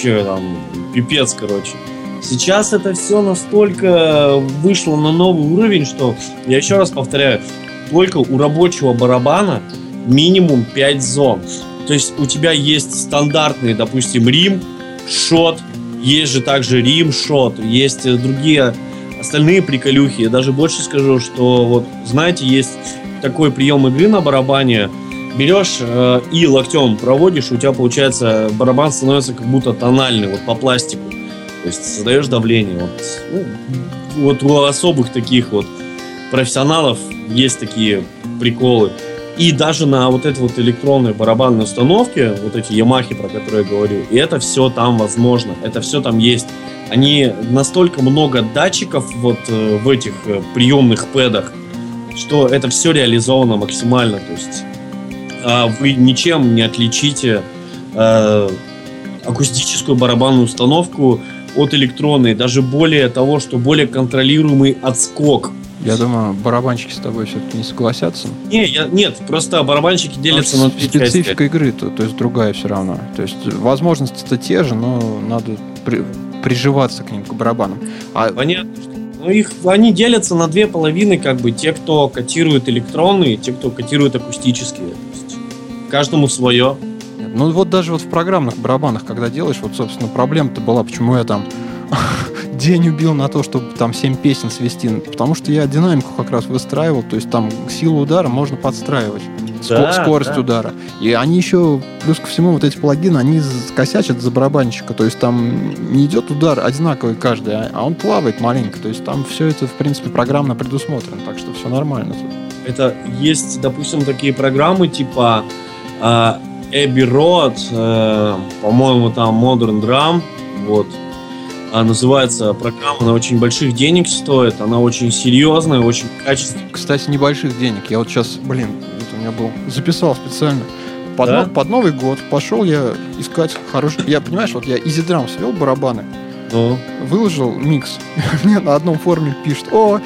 вообще там пипец, короче. Сейчас это все настолько вышло на новый уровень, что, я еще раз повторяю, только у рабочего барабана минимум 5 зон. То есть у тебя есть стандартный, допустим, рим, шот, есть же также рим, шот, есть другие остальные приколюхи. Я даже больше скажу, что вот, знаете, есть такой прием игры на барабане. Берешь э, и локтем проводишь, у тебя получается барабан становится как будто тональный, вот по пластику. То есть создаешь давление. Вот, ну, вот у особых таких вот профессионалов есть такие приколы. И даже на вот этой вот электронной барабанной установке, вот эти Ямахи, про которые я говорю, и это все там возможно, это все там есть. Они настолько много датчиков вот э, в этих э, приемных пэдах, что это все реализовано максимально. То есть вы ничем не отличите э, акустическую барабанную установку от электронной, даже более того, что более контролируемый отскок. Я думаю, барабанщики с тобой все-таки не согласятся. Не, я, нет, просто барабанщики делятся на две Специфика игры, то, то есть другая все равно. То есть возможности-то те же, но надо при, приживаться к ним, к барабанам. А... Понятно, что ну, их, они делятся на две половины, как бы, те, кто котирует электронные, те, кто котирует акустические. Каждому свое. Ну, вот даже вот в программных барабанах, когда делаешь, вот, собственно, проблема-то была, почему я там день убил на то, чтобы там 7 песен свести, потому что я динамику как раз выстраивал, то есть там силу удара можно подстраивать да, скорость да. удара. И они еще, плюс ко всему, вот эти плагины, они косячат за барабанщика. То есть там не идет удар одинаковый каждый, а, а он плавает маленько. То есть там все это, в принципе, программно предусмотрено. Так что все нормально. Это есть, допустим, такие программы типа э, Abbey Road, э, по-моему, там Modern Drum, вот, а называется программа, она очень больших денег стоит, она очень серьезная, очень качественная. Кстати, небольших денег. Я вот сейчас, блин, меня был. Записал специально. Под, да? под Новый год пошел я искать хороший... Я, понимаешь, вот я Easy Drum свел барабаны, ну. выложил микс. Мне на одном форуме пишет, о,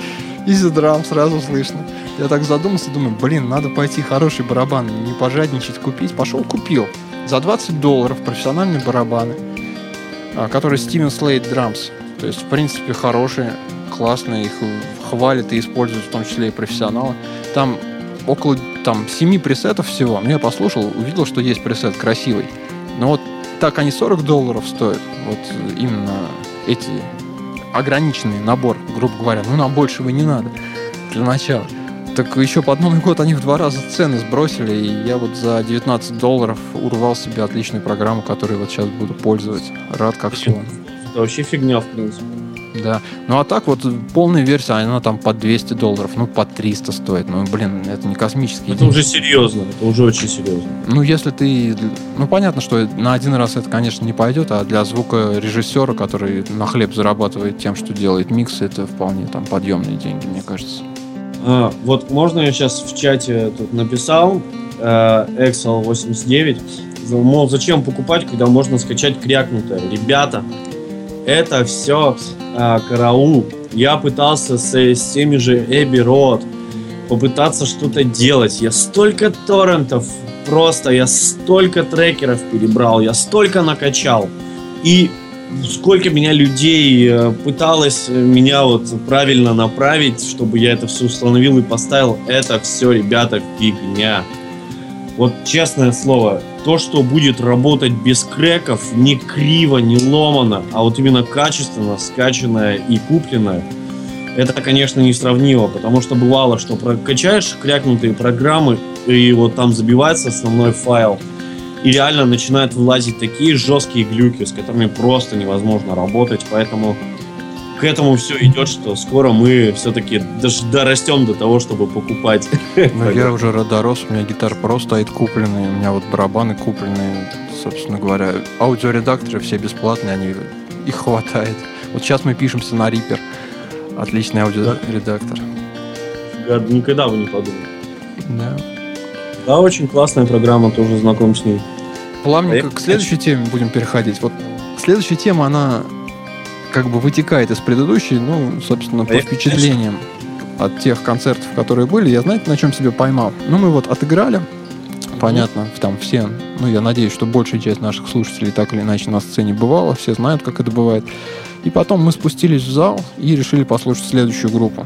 Easy Drum, сразу слышно. Я так задумался, думаю, блин, надо пойти хороший барабан, не пожадничать, купить. Пошел, купил. За 20 долларов профессиональные барабаны, а, которые Steven Slate Drums. То есть, в принципе, хорошие, классные, их хвалят и используют в том числе и профессионалы. Там около там 7 пресетов всего. Ну, я послушал, увидел, что есть пресет красивый. Но вот так они 40 долларов стоят. Вот именно эти ограниченный набор, грубо говоря. Ну, нам большего не надо для начала. Так еще под Новый год они в два раза цены сбросили, и я вот за 19 долларов урвал себе отличную программу, которой вот сейчас буду пользоваться. Рад как слон. Это вообще фигня, в принципе. Да. Ну а так вот полная версия, она там по 200 долларов, ну по 300 стоит. Ну блин, это не космический. Это деньги. уже серьезно, это уже очень серьезно. Ну если ты, ну понятно, что на один раз это, конечно, не пойдет, а для звукорежиссера, который на хлеб зарабатывает тем, что делает микс, это вполне там подъемные деньги, мне кажется. А, вот можно я сейчас в чате тут написал э, Excel 89, мол, зачем покупать, когда можно скачать крякнутое. Ребята, это все а, караул. Я пытался с, с теми же Эбби Рот попытаться что-то делать. Я столько торрентов просто, я столько трекеров перебрал, я столько накачал. И сколько меня людей э, пыталось меня вот правильно направить, чтобы я это все установил и поставил, это все, ребята, фигня. Вот честное слово, то, что будет работать без креков, не криво, не ломано, а вот именно качественно, скачанное и купленное, это, конечно, не сравнимо, потому что бывало, что прокачаешь крякнутые программы, и вот там забивается основной файл, и реально начинают вылазить такие жесткие глюки, с которыми просто невозможно работать, поэтому к этому все идет, что скоро мы все-таки даже дорастем до того, чтобы покупать. Ну, я уже дорос, у меня гитар Pro стоит купленный, у меня вот барабаны купленные, собственно говоря. Аудиоредакторы все бесплатные, они их хватает. Вот сейчас мы пишемся на Reaper. Отличный аудиоредактор. Я никогда бы не подумал. Да. Да, очень классная программа, тоже знаком с ней. Плавненько к следующей теме будем переходить. Вот следующая тема, она как бы вытекает из предыдущей, ну, собственно, по впечатлениям от тех концертов, которые были. Я, знаете, на чем себе поймал? Ну, мы вот отыграли понятно, там все, ну, я надеюсь, что большая часть наших слушателей так или иначе на сцене бывала, все знают, как это бывает. И потом мы спустились в зал и решили послушать следующую группу.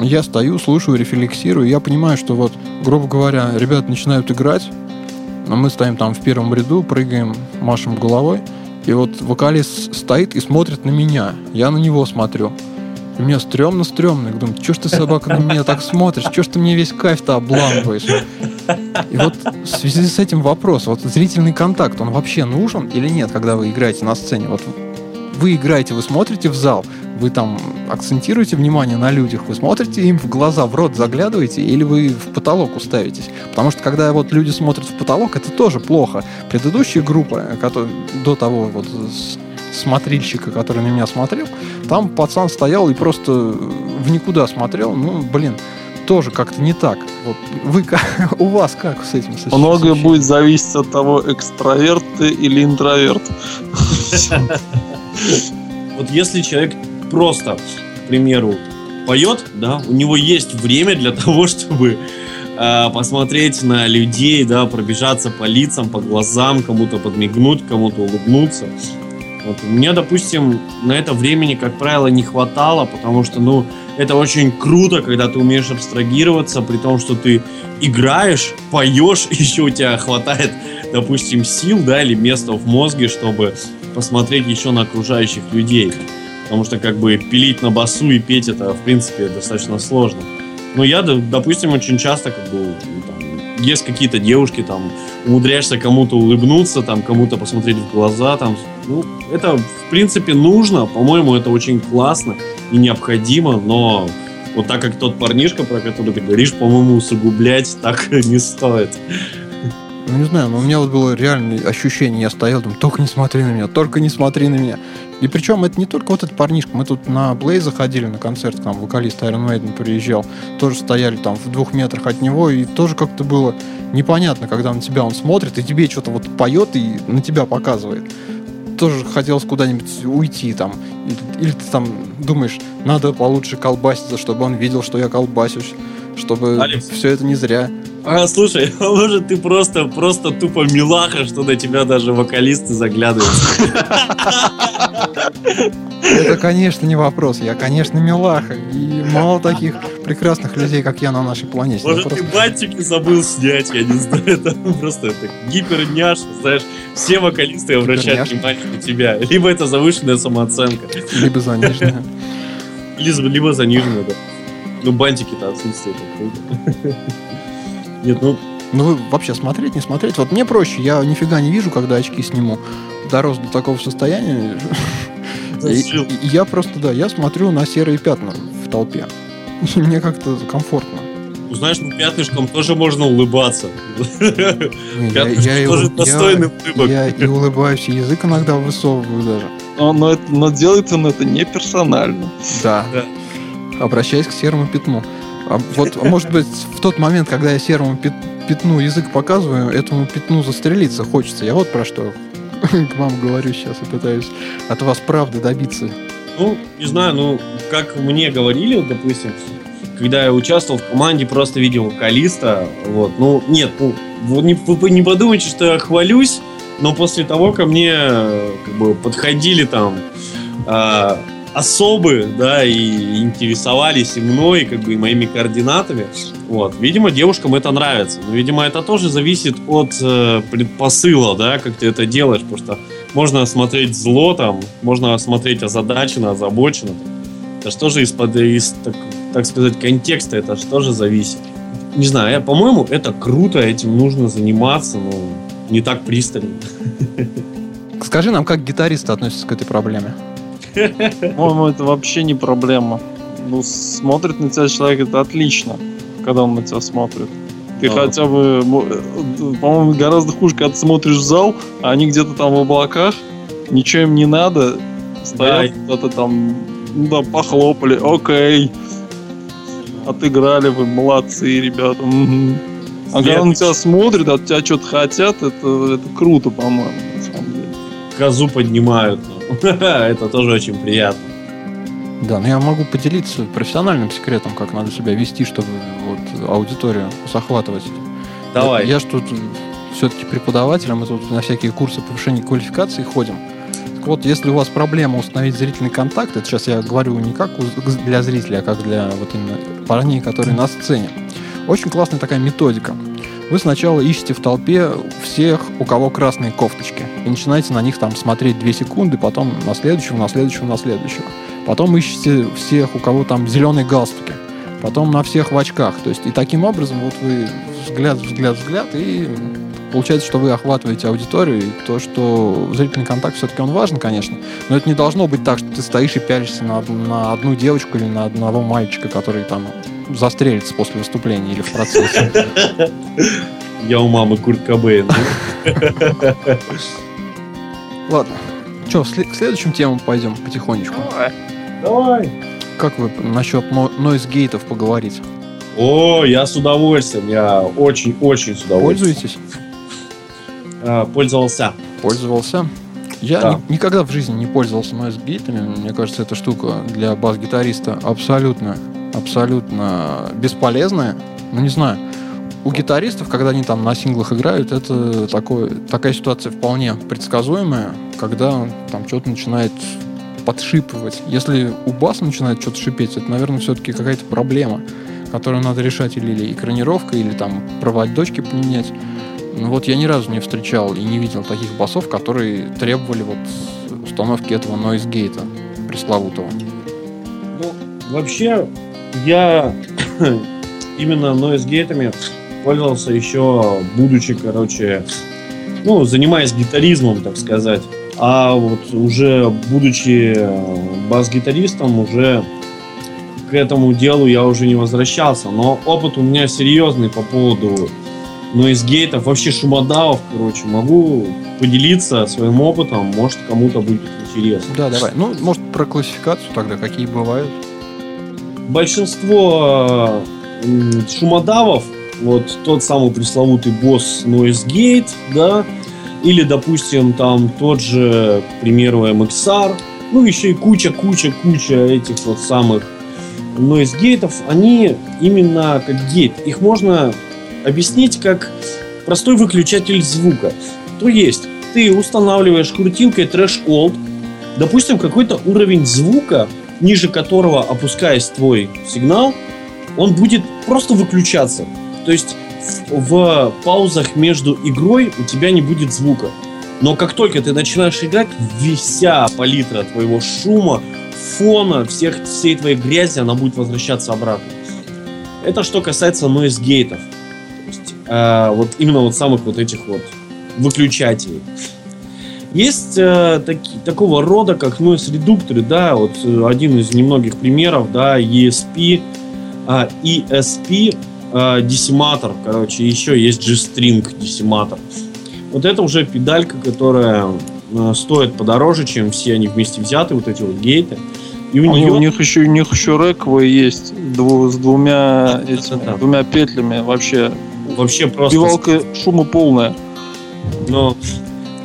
Я стою, слушаю, рефлексирую, я понимаю, что вот, грубо говоря, ребята начинают играть, но мы стоим там в первом ряду, прыгаем, машем головой, и вот вокалист стоит и смотрит на меня. Я на него смотрю. И мне стрёмно-стрёмно. Я думаю, что ж ты, собака, на меня так смотришь? Что ж ты мне весь кайф-то обламываешь? И вот в связи с этим вопрос. Вот зрительный контакт, он вообще нужен или нет, когда вы играете на сцене? Вот вы играете, вы смотрите в зал, вы там акцентируете внимание на людях, вы смотрите им в глаза, в рот заглядываете, или вы в потолок уставитесь. Потому что когда вот люди смотрят в потолок, это тоже плохо. Предыдущая группа, которая до того вот смотрильщика, который на меня смотрел, там пацан стоял и просто в никуда смотрел. Ну, блин, тоже как-то не так. Вот вы у вас как с этим? С Многое будет зависеть от того, экстраверт ты или интроверт. Вот если человек просто, к примеру, поет, да, у него есть время для того, чтобы э, посмотреть на людей, да, пробежаться по лицам, по глазам, кому-то подмигнуть, кому-то улыбнуться. Вот меня, допустим, на это времени, как правило, не хватало, потому что, ну, это очень круто, когда ты умеешь абстрагироваться, при том, что ты играешь, поешь, еще у тебя хватает, допустим, сил, да, или места в мозге, чтобы посмотреть еще на окружающих людей. Потому что, как бы, пилить на басу и петь это, в принципе, достаточно сложно. Но я, допустим, очень часто, как бы, там, есть какие-то девушки, там, умудряешься кому-то улыбнуться, там, кому-то посмотреть в глаза, там, ну, это, в принципе, нужно, по-моему, это очень классно и необходимо, но вот так как тот парнишка, про который ты говоришь, по-моему, усугублять так не стоит. Ну, не знаю, но у меня вот было реальное ощущение, я стоял, думаю, только не смотри на меня, только не смотри на меня. И причем это не только вот этот парнишка, мы тут на Блей заходили на концерт, там вокалист Iron Maiden приезжал, тоже стояли там в двух метрах от него, и тоже как-то было непонятно, когда на тебя он смотрит, и тебе что-то вот поет и на тебя показывает. Тоже хотелось куда-нибудь уйти там. Или, или ты там думаешь, надо получше колбаситься, чтобы он видел, что я колбасюсь, чтобы Алекс. все это не зря. А, слушай, а может ты просто, просто тупо милаха, что на тебя даже вокалисты заглядывают. Это, конечно, не вопрос. Я, конечно, милаха. И мало таких прекрасных людей, как я на нашей планете. Может, просто... ты бантики забыл снять, я не знаю. Это просто это гиперняш, знаешь. Все вокалисты обращают внимание на тебя. Либо это завышенная самооценка. Либо заниженная. Либо, либо заниженная, да. Ну, бантики-то отсутствуют. Нет, ну... Ну, вы вообще смотреть, не смотреть? Вот мне проще, я нифига не вижу, когда очки сниму. Дорос до такого состояния. И, и я просто, да, я смотрю на серые пятна в толпе. И мне как-то комфортно. Ну, знаешь, ну пятнышком тоже можно улыбаться. Я, я, тоже достойный улыбок. Я и улыбаюсь, и язык иногда высовываю даже. Но, но, это, но делает он это не персонально. Да. да. Обращаясь к серому пятну. А вот, может быть, в тот момент, когда я серому пятну язык показываю, этому пятну застрелиться хочется. Я вот про что к вам говорю сейчас и пытаюсь от вас правды добиться. Ну, не знаю, ну, как мне говорили, вот, допустим, когда я участвовал в команде, просто видел вокалиста, вот, ну, нет, ну, вы не, вы не подумайте, что я хвалюсь, но после того, ко мне, как бы, подходили там э, особы, да, и интересовались и мной, как бы, и моими координатами. Вот. Видимо, девушкам это нравится. Но, видимо, это тоже зависит от э, предпосыла, да, как ты это делаешь. Потому что можно смотреть зло там, можно смотреть озадаченно, озабоченно. Это же из-под, из, так, так сказать, контекста, это что же зависит. Не знаю, я, по-моему, это круто, этим нужно заниматься, но не так пристально. Скажи нам, как гитаристы относятся к этой проблеме? По-моему, это вообще не проблема. Ну, смотрит на тебя человек, это отлично, когда он на тебя смотрит. Ты а. хотя бы, э, по-моему, гораздо хуже, когда ты смотришь в зал, а они где-то там в облаках, ничего им не надо, стоят да. где-то там, ну да, похлопали, окей. Отыграли вы, молодцы, ребята. Угу. А когда он на тебя смотрит, от тебя что-то хотят, это, это круто, по-моему, на самом деле. Козу поднимают. Ну. Это тоже очень приятно. Да, но я могу поделиться профессиональным секретом, как надо себя вести, чтобы вот аудиторию захватывать. Давай. Я, я ж тут все-таки преподаватель, а мы тут на всякие курсы повышения квалификации ходим. Так вот, если у вас проблема установить зрительный контакт, это сейчас я говорю не как для зрителя, а как для вот именно парней, которые на сцене. Очень классная такая методика. Вы сначала ищете в толпе всех, у кого красные кофточки. И начинаете на них там смотреть 2 секунды, потом на следующего, на следующего, на следующего. Потом ищете всех, у кого там зеленые галстуки. Потом на всех в очках. То есть и таким образом вот вы взгляд, взгляд, взгляд, и получается, что вы охватываете аудиторию, и то, что зрительный контакт все-таки он важен, конечно, но это не должно быть так, что ты стоишь и пялишься на, на одну девочку или на одного мальчика, который там застрелится после выступления или в процессе. Я у мамы Курт Кобейн. Ладно. Че, к следующим темам пойдем потихонечку. Давай. Как вы насчет но- нойз-гейтов поговорить? О, я с удовольствием. Я очень-очень с удовольствием. Пользуетесь? А, Пользовался. Пользовался. Я Да. ни- никогда в жизни не пользовался нойз-гейтами. Мне кажется, эта штука для бас-гитариста абсолютно, абсолютно бесполезная. Ну, не знаю. У гитаристов, когда они там на синглах играют, это такое, такая ситуация вполне предсказуемая, когда там что-то начинает подшипывать. Если у баса начинает что-то шипеть, это, наверное, все-таки какая-то проблема, которую надо решать или, или экранировкой, или там проводочки поменять. Ну вот я ни разу не встречал и не видел таких басов, которые требовали вот установки этого нойзгейта пресловутого. Ну, вообще, я именно нойзгейтами пользовался еще, будучи, короче, ну, занимаясь гитаризмом, так сказать. А вот уже будучи э, бас-гитаристом, уже к этому делу я уже не возвращался. Но опыт у меня серьезный по поводу нойзгейтов, вообще шумодавов, короче. Могу поделиться своим опытом, может кому-то будет интересно. Да, давай. Ну, может, про классификацию тогда, какие бывают. большинство э, шумодавов, вот тот самый пресловутый босс Noise Gate, да, или, допустим, там тот же, к примеру, MXR, ну, еще и куча-куча-куча этих вот самых Noise гейтов, они именно как гейт. Их можно объяснить как простой выключатель звука. То есть, ты устанавливаешь крутилкой трэш-олд, допустим, какой-то уровень звука, ниже которого, опускаясь твой сигнал, он будет просто выключаться. То есть в, паузах между игрой у тебя не будет звука. Но как только ты начинаешь играть, вся палитра твоего шума, фона, всех, всей твоей грязи, она будет возвращаться обратно. Это что касается noise гейтов. Э, вот именно вот самых вот этих вот выключателей. Есть э, таки- такого рода, как noise редукторы, да, вот э, один из немногих примеров, да, ESP, а, ESP э, дессиматор, короче, еще есть G-string дессиматор. Вот это уже педалька, которая э, стоит подороже, чем все они вместе взяты, вот эти вот гейты. И у У, нее у них еще у них еще рековые есть дву- с двумя Да, этими, да, да. двумя петлями вообще. вообще просто Бивалка шума полная. Но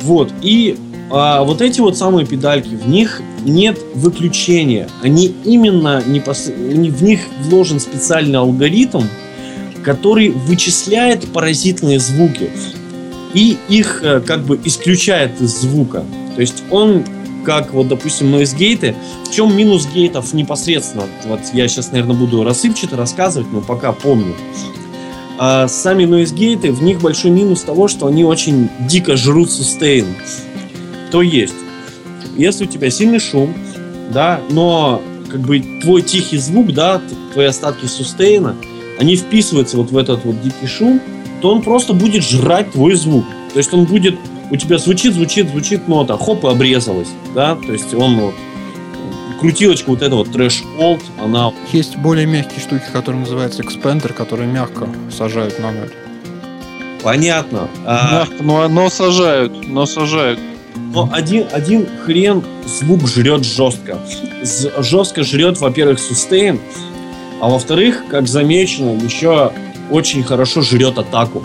вот и а, вот эти вот самые педальки, в них нет выключения. Они именно непос... не- в них вложен специальный алгоритм, который вычисляет паразитные звуки и их э, как бы исключает из звука. То есть он как вот, допустим, noise гейты. В чем минус гейтов непосредственно? Вот я сейчас, наверное, буду рассыпчато рассказывать, но пока помню. А сами noise гейты, в них большой минус того, что они очень дико жрут сустейн. То есть, если у тебя сильный шум, да, но как бы твой тихий звук, да, твои остатки сустейна, они вписываются вот в этот вот дикий шум, то он просто будет жрать твой звук. То есть он будет, у тебя звучит, звучит, звучит нота, хоп, и обрезалась, да, то есть он вот, крутилочка вот эта вот трэш олд, она Есть более мягкие штуки, которые называются экспендер, которые мягко сажают на ноль. понятно. А, Мягко, но, но сажают, но сажают. Но один, один хрен звук жрет жестко. Жестко жрет, во-первых, сустейн, а во-вторых, как замечено, еще очень хорошо жрет атаку.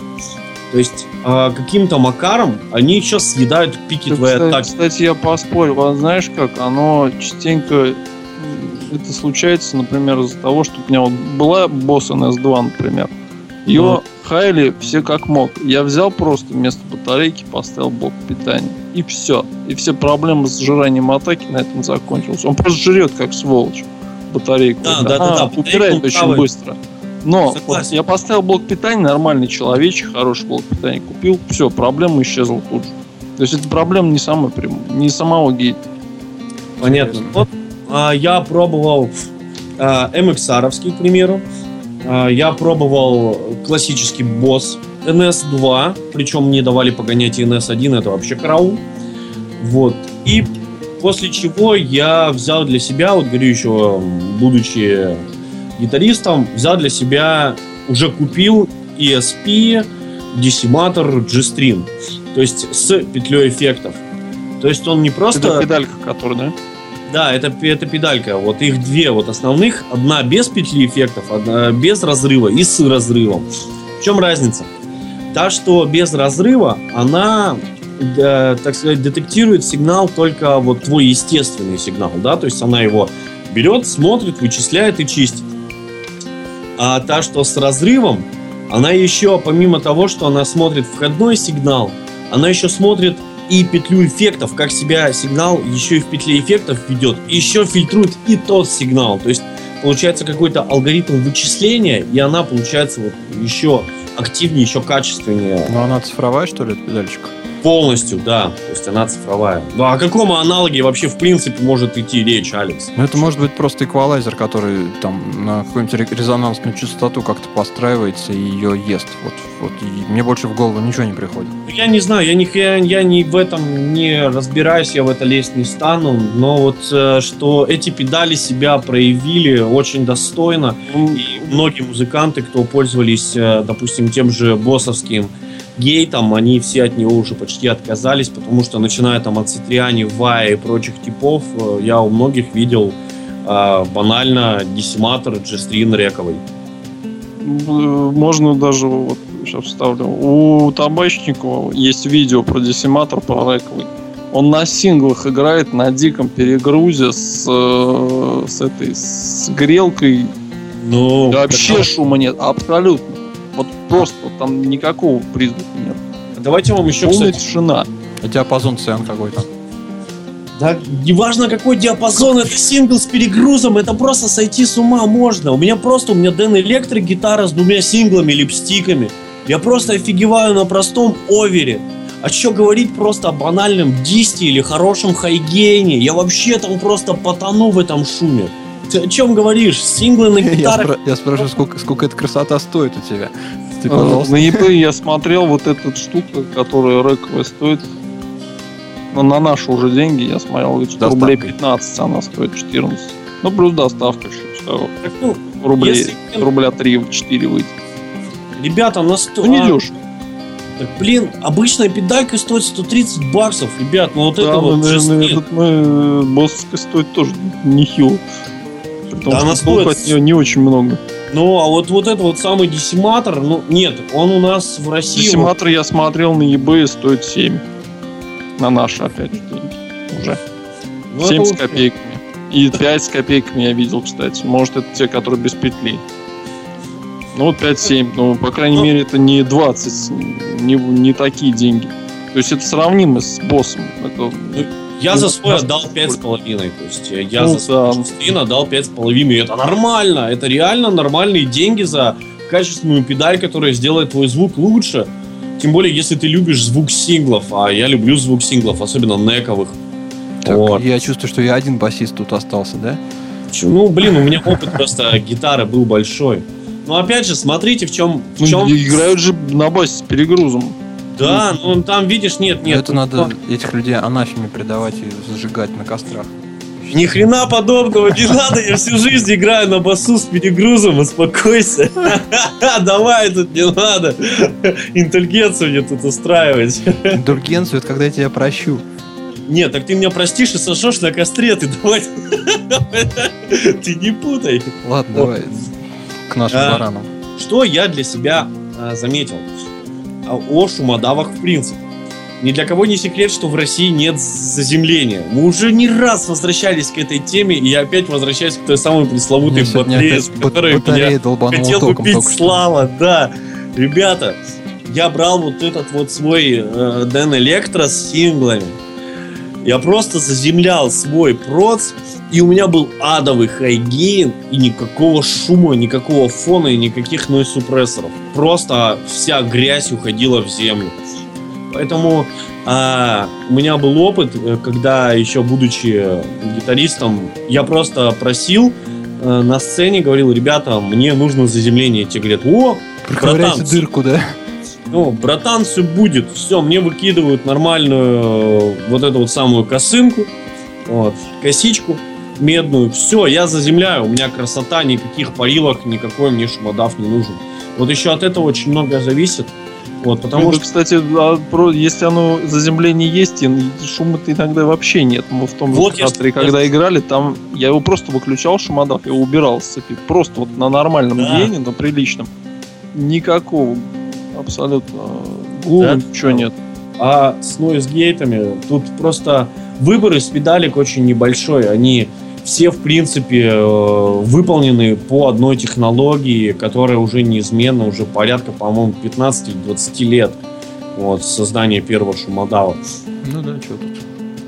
То есть а, каким-то макаром они еще съедают пики твоей Кстати, атаки. кстати, я поспорю, а знаешь как, оно частенько это случается, например, из-за того, что у меня вот была босс NS2, например. Ее Ну. Хайли все как мог. Я взял просто вместо батарейки, поставил блок питания. И все. И все проблемы с сжиранием атаки на этом закончились. Он просто жрет как сволочь батарейку. Да, да, да, да, Убирает очень правый. быстро. Но вот я поставил блок питания, нормальный человечек, хороший блок питания купил, все, проблема исчезла тут же. То есть это проблема не самая прям, не самого гейта. Понятно. Вот а, я пробовал а, MXR, к примеру. А, я пробовал классический босс NS2, причем мне давали погонять и NS1, это вообще караул. Вот. И после чего я взял для себя, вот говорю еще, будучи гитаристом, взял для себя, уже купил ESP, Decimator G-String. То есть с петлей эффектов. То есть он не просто... Это педалька, которая, да? Да, это, это педалька. Вот их две вот основных. Одна без петли эффектов, одна без разрыва и с разрывом. В чем разница? Та, что без разрыва, она, э, так сказать, детектирует сигнал только вот твой естественный сигнал, да, то есть она его берет, смотрит, вычисляет и чистит. А та, что с разрывом, она еще, помимо того, что она смотрит входной сигнал, она еще смотрит и петлю эффектов, как себя сигнал еще и в петле эффектов ведет, еще фильтрует и тот сигнал. То есть получается какой-то алгоритм вычисления, и она получается вот еще активнее, еще качественнее. Ну, она цифровая, что ли, эта педальчика? Полностью, да. То есть она цифровая. Ну, о каком аналоге вообще в принципе может идти речь, Алекс? Ну, это может быть просто эквалайзер, который там на какую-нибудь ре- резонансную частоту как-то постраивается и ее ест. Вот, вот. И мне больше в голову ничего не приходит. Ну, Я не знаю, я не, я, я не в этом не разбираюсь, я в это лезть не стану, но вот э, что эти педали себя проявили очень достойно, и многие музыканты, кто пользовались, э, допустим, тем же боссовским гейтом, они все от него уже почти отказались, потому что начиная там от Цитриани, Вая и прочих типов, э, я у многих видел э, банально десиматор G-String рековый. Можно даже, вот сейчас вставлю, у Табачникова есть видео про десиматор, про рековый. Он на синглах играет на диком перегрузе с, э, с этой, с грелкой. Ну, Вообще шума нет, абсолютно. Вот просто вот там никакого признака нет. давайте вам еще, Полная кстати, тишина. А диапазон цен какой-то. Да, неважно какой диапазон, это сингл с перегрузом, это просто сойти с ума можно. У меня просто, у меня Дэн Электрик гитара с двумя синглами, липстиками. Я просто офигеваю на простом овере. А что говорить просто о банальном дисте или хорошем хайгейне? Я вообще там просто потону в этом шуме. Ты о чем говоришь? Синглы на Я, гитарах? спра- я спрашиваю, сколько, сколько эта красота стоит у тебя? Ты, А, пожалуйста. На eBay я смотрел вот эта штука, которая рековая стоит. Ну, на наши уже деньги я смотрел, что рублей 15, она стоит 14. Ну, плюс доставка еще. что ну, Рублей, Если- рубля 3-4 выйдет. ребята, на сто... Ну, не а, дешево. так, блин, обычная педалька стоит 130 баксов, ребят, ну вот Да, это вот мы, just наверное, этот мы, боссовская стоит тоже нехило. Потому Да, она что толку стоит- от нее не очень много. Ну, а вот, вот это вот самый десиматор, ну, нет, он у нас в России... Десиматор я смотрел на eBay стоит 7. На наши, опять же, деньги. Уже. ну, это 7 с копейками. И 5 с копейками я видел, кстати. Может, это те, которые без петли. Ну, вот 5-7. Ну, по крайней Ну- мере, это не 20. Не, не такие деньги. То есть это сравнимо с боссом. Это, Я Ну, за свой отдал пять с половиной. То есть э, я Ну, за свой да. Отдал пять с половиной. Это нормально. Это реально нормальные деньги за качественную педаль, которая сделает твой звук лучше. Тем более, если ты любишь звук синглов, а я люблю звук синглов, особенно нековых. Так, Вот. Я чувствую, что я один басист тут остался, да? Ну, блин, у меня опыт просто гитары был большой. Но опять же, смотрите, в чем... В ну, чем... играют же на басе с перегрузом. Да, ну там, видишь, нет, нет. это надо этих людей анафеме предавать и зажигать на кострах. Ни хрена подобного не надо, я всю жизнь играю на басу с перегрузом, успокойся. Давай, тут не надо интеллигенцию мне тут устраивать. Индульгенцию, это когда я тебя прощу. Нет, так ты меня простишь и сожжешь на костре, ты давай. Ты не путай. Ладно, давай к нашим А. баранам. Что я для себя а, заметил о шумодавах в принципе? Ни для кого не секрет, что в России нет заземления. Мы уже не раз возвращались к этой теме, и я опять возвращаюсь к той самой пресловутой Меня сегодня батарее, с которой меня батарея долбанула хотел током купить только что. Слава, да. Ребята, я брал вот этот вот свой э, Дэн Электро с синглами. Я просто заземлял свой проц, и у меня был адовый хайгейн, и никакого шума, никакого фона и никаких нойс-супрессоров. Просто вся грязь уходила в землю. Поэтому а, у меня был опыт, э, когда еще будучи гитаристом, я просто просил э, на сцене, говорил, ребята, мне нужно заземление. Те говорят, о, Проковыряйте братан, дырку, да? Ну, братан, все будет. Все, мне выкидывают нормальную э, вот эту вот самую косынку, вот, косичку медную. Все, я заземляю. У меня красота, никаких парилок, никакой мне шумодав не нужен. Вот еще от этого очень многое зависит. Вот, потому Ну, что... кстати, а, если оно заземление есть, шума-то иногда вообще нет. Мы в том Вот я театре, что- когда играли, там я его просто выключал, шумодав, я его убирал с цепи. Просто вот на нормальном Да. гене, на приличном. Никакого абсолютно гула, Да? ничего нет. А с нойзгейтами тут просто выбор из педалек очень небольшой. Они все, в принципе, э, выполнены по одной технологии, которая уже неизменна, уже порядка, по-моему, 15 или 20 лет. Вот, создания первого шумодава. Ну да, что тут.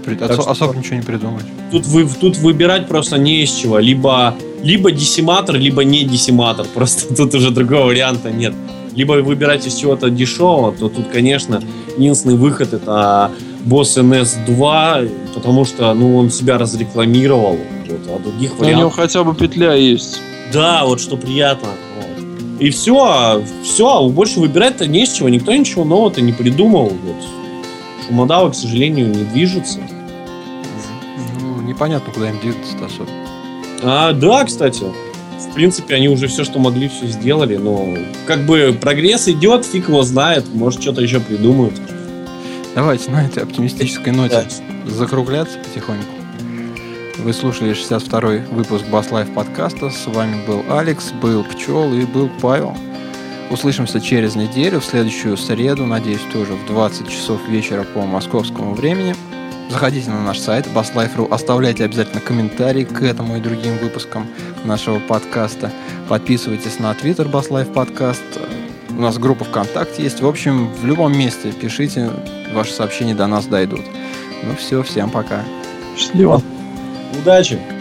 При- Так осо- что- Особо ничего не придумать. Тут, вы, тут выбирать просто не из чего. Либо, либо десиматор, либо не десиматор. Просто тут уже другого варианта нет. Либо выбирать из чего-то дешевого, то тут, конечно, единственный выход это Boss NS2, потому что ну, он себя разрекламировал, вот, а других Но у него вариантов... хотя бы петля есть. Да, вот что приятно. вот. И все, все, больше выбирать-то не с чего, никто ничего нового-то не придумал. Вот. Шумодавы, к сожалению, не движутся. Ну, непонятно, куда им двигаться-то особо. А, да, кстати. В принципе, они уже все, что могли, все сделали. Но как бы прогресс идет, фиг его знает. Может, что-то еще придумают. Давайте на этой оптимистической ноте закругляться потихоньку. Вы слушали 62-й выпуск Bass Life подкаста. С вами был Алекс, был Пчел и был Павел. Услышимся через неделю, в следующую среду, надеюсь, тоже в 20 часов вечера по московскому времени. Заходите на наш сайт basslife.ru, оставляйте обязательно комментарии к этому и другим выпускам нашего подкаста. Подписывайтесь на твиттер BassLife подкаст. У нас группа ВКонтакте есть. В общем, в любом месте пишите, ваши сообщения до нас дойдут. Ну все, всем пока. Счастливо. Удачи!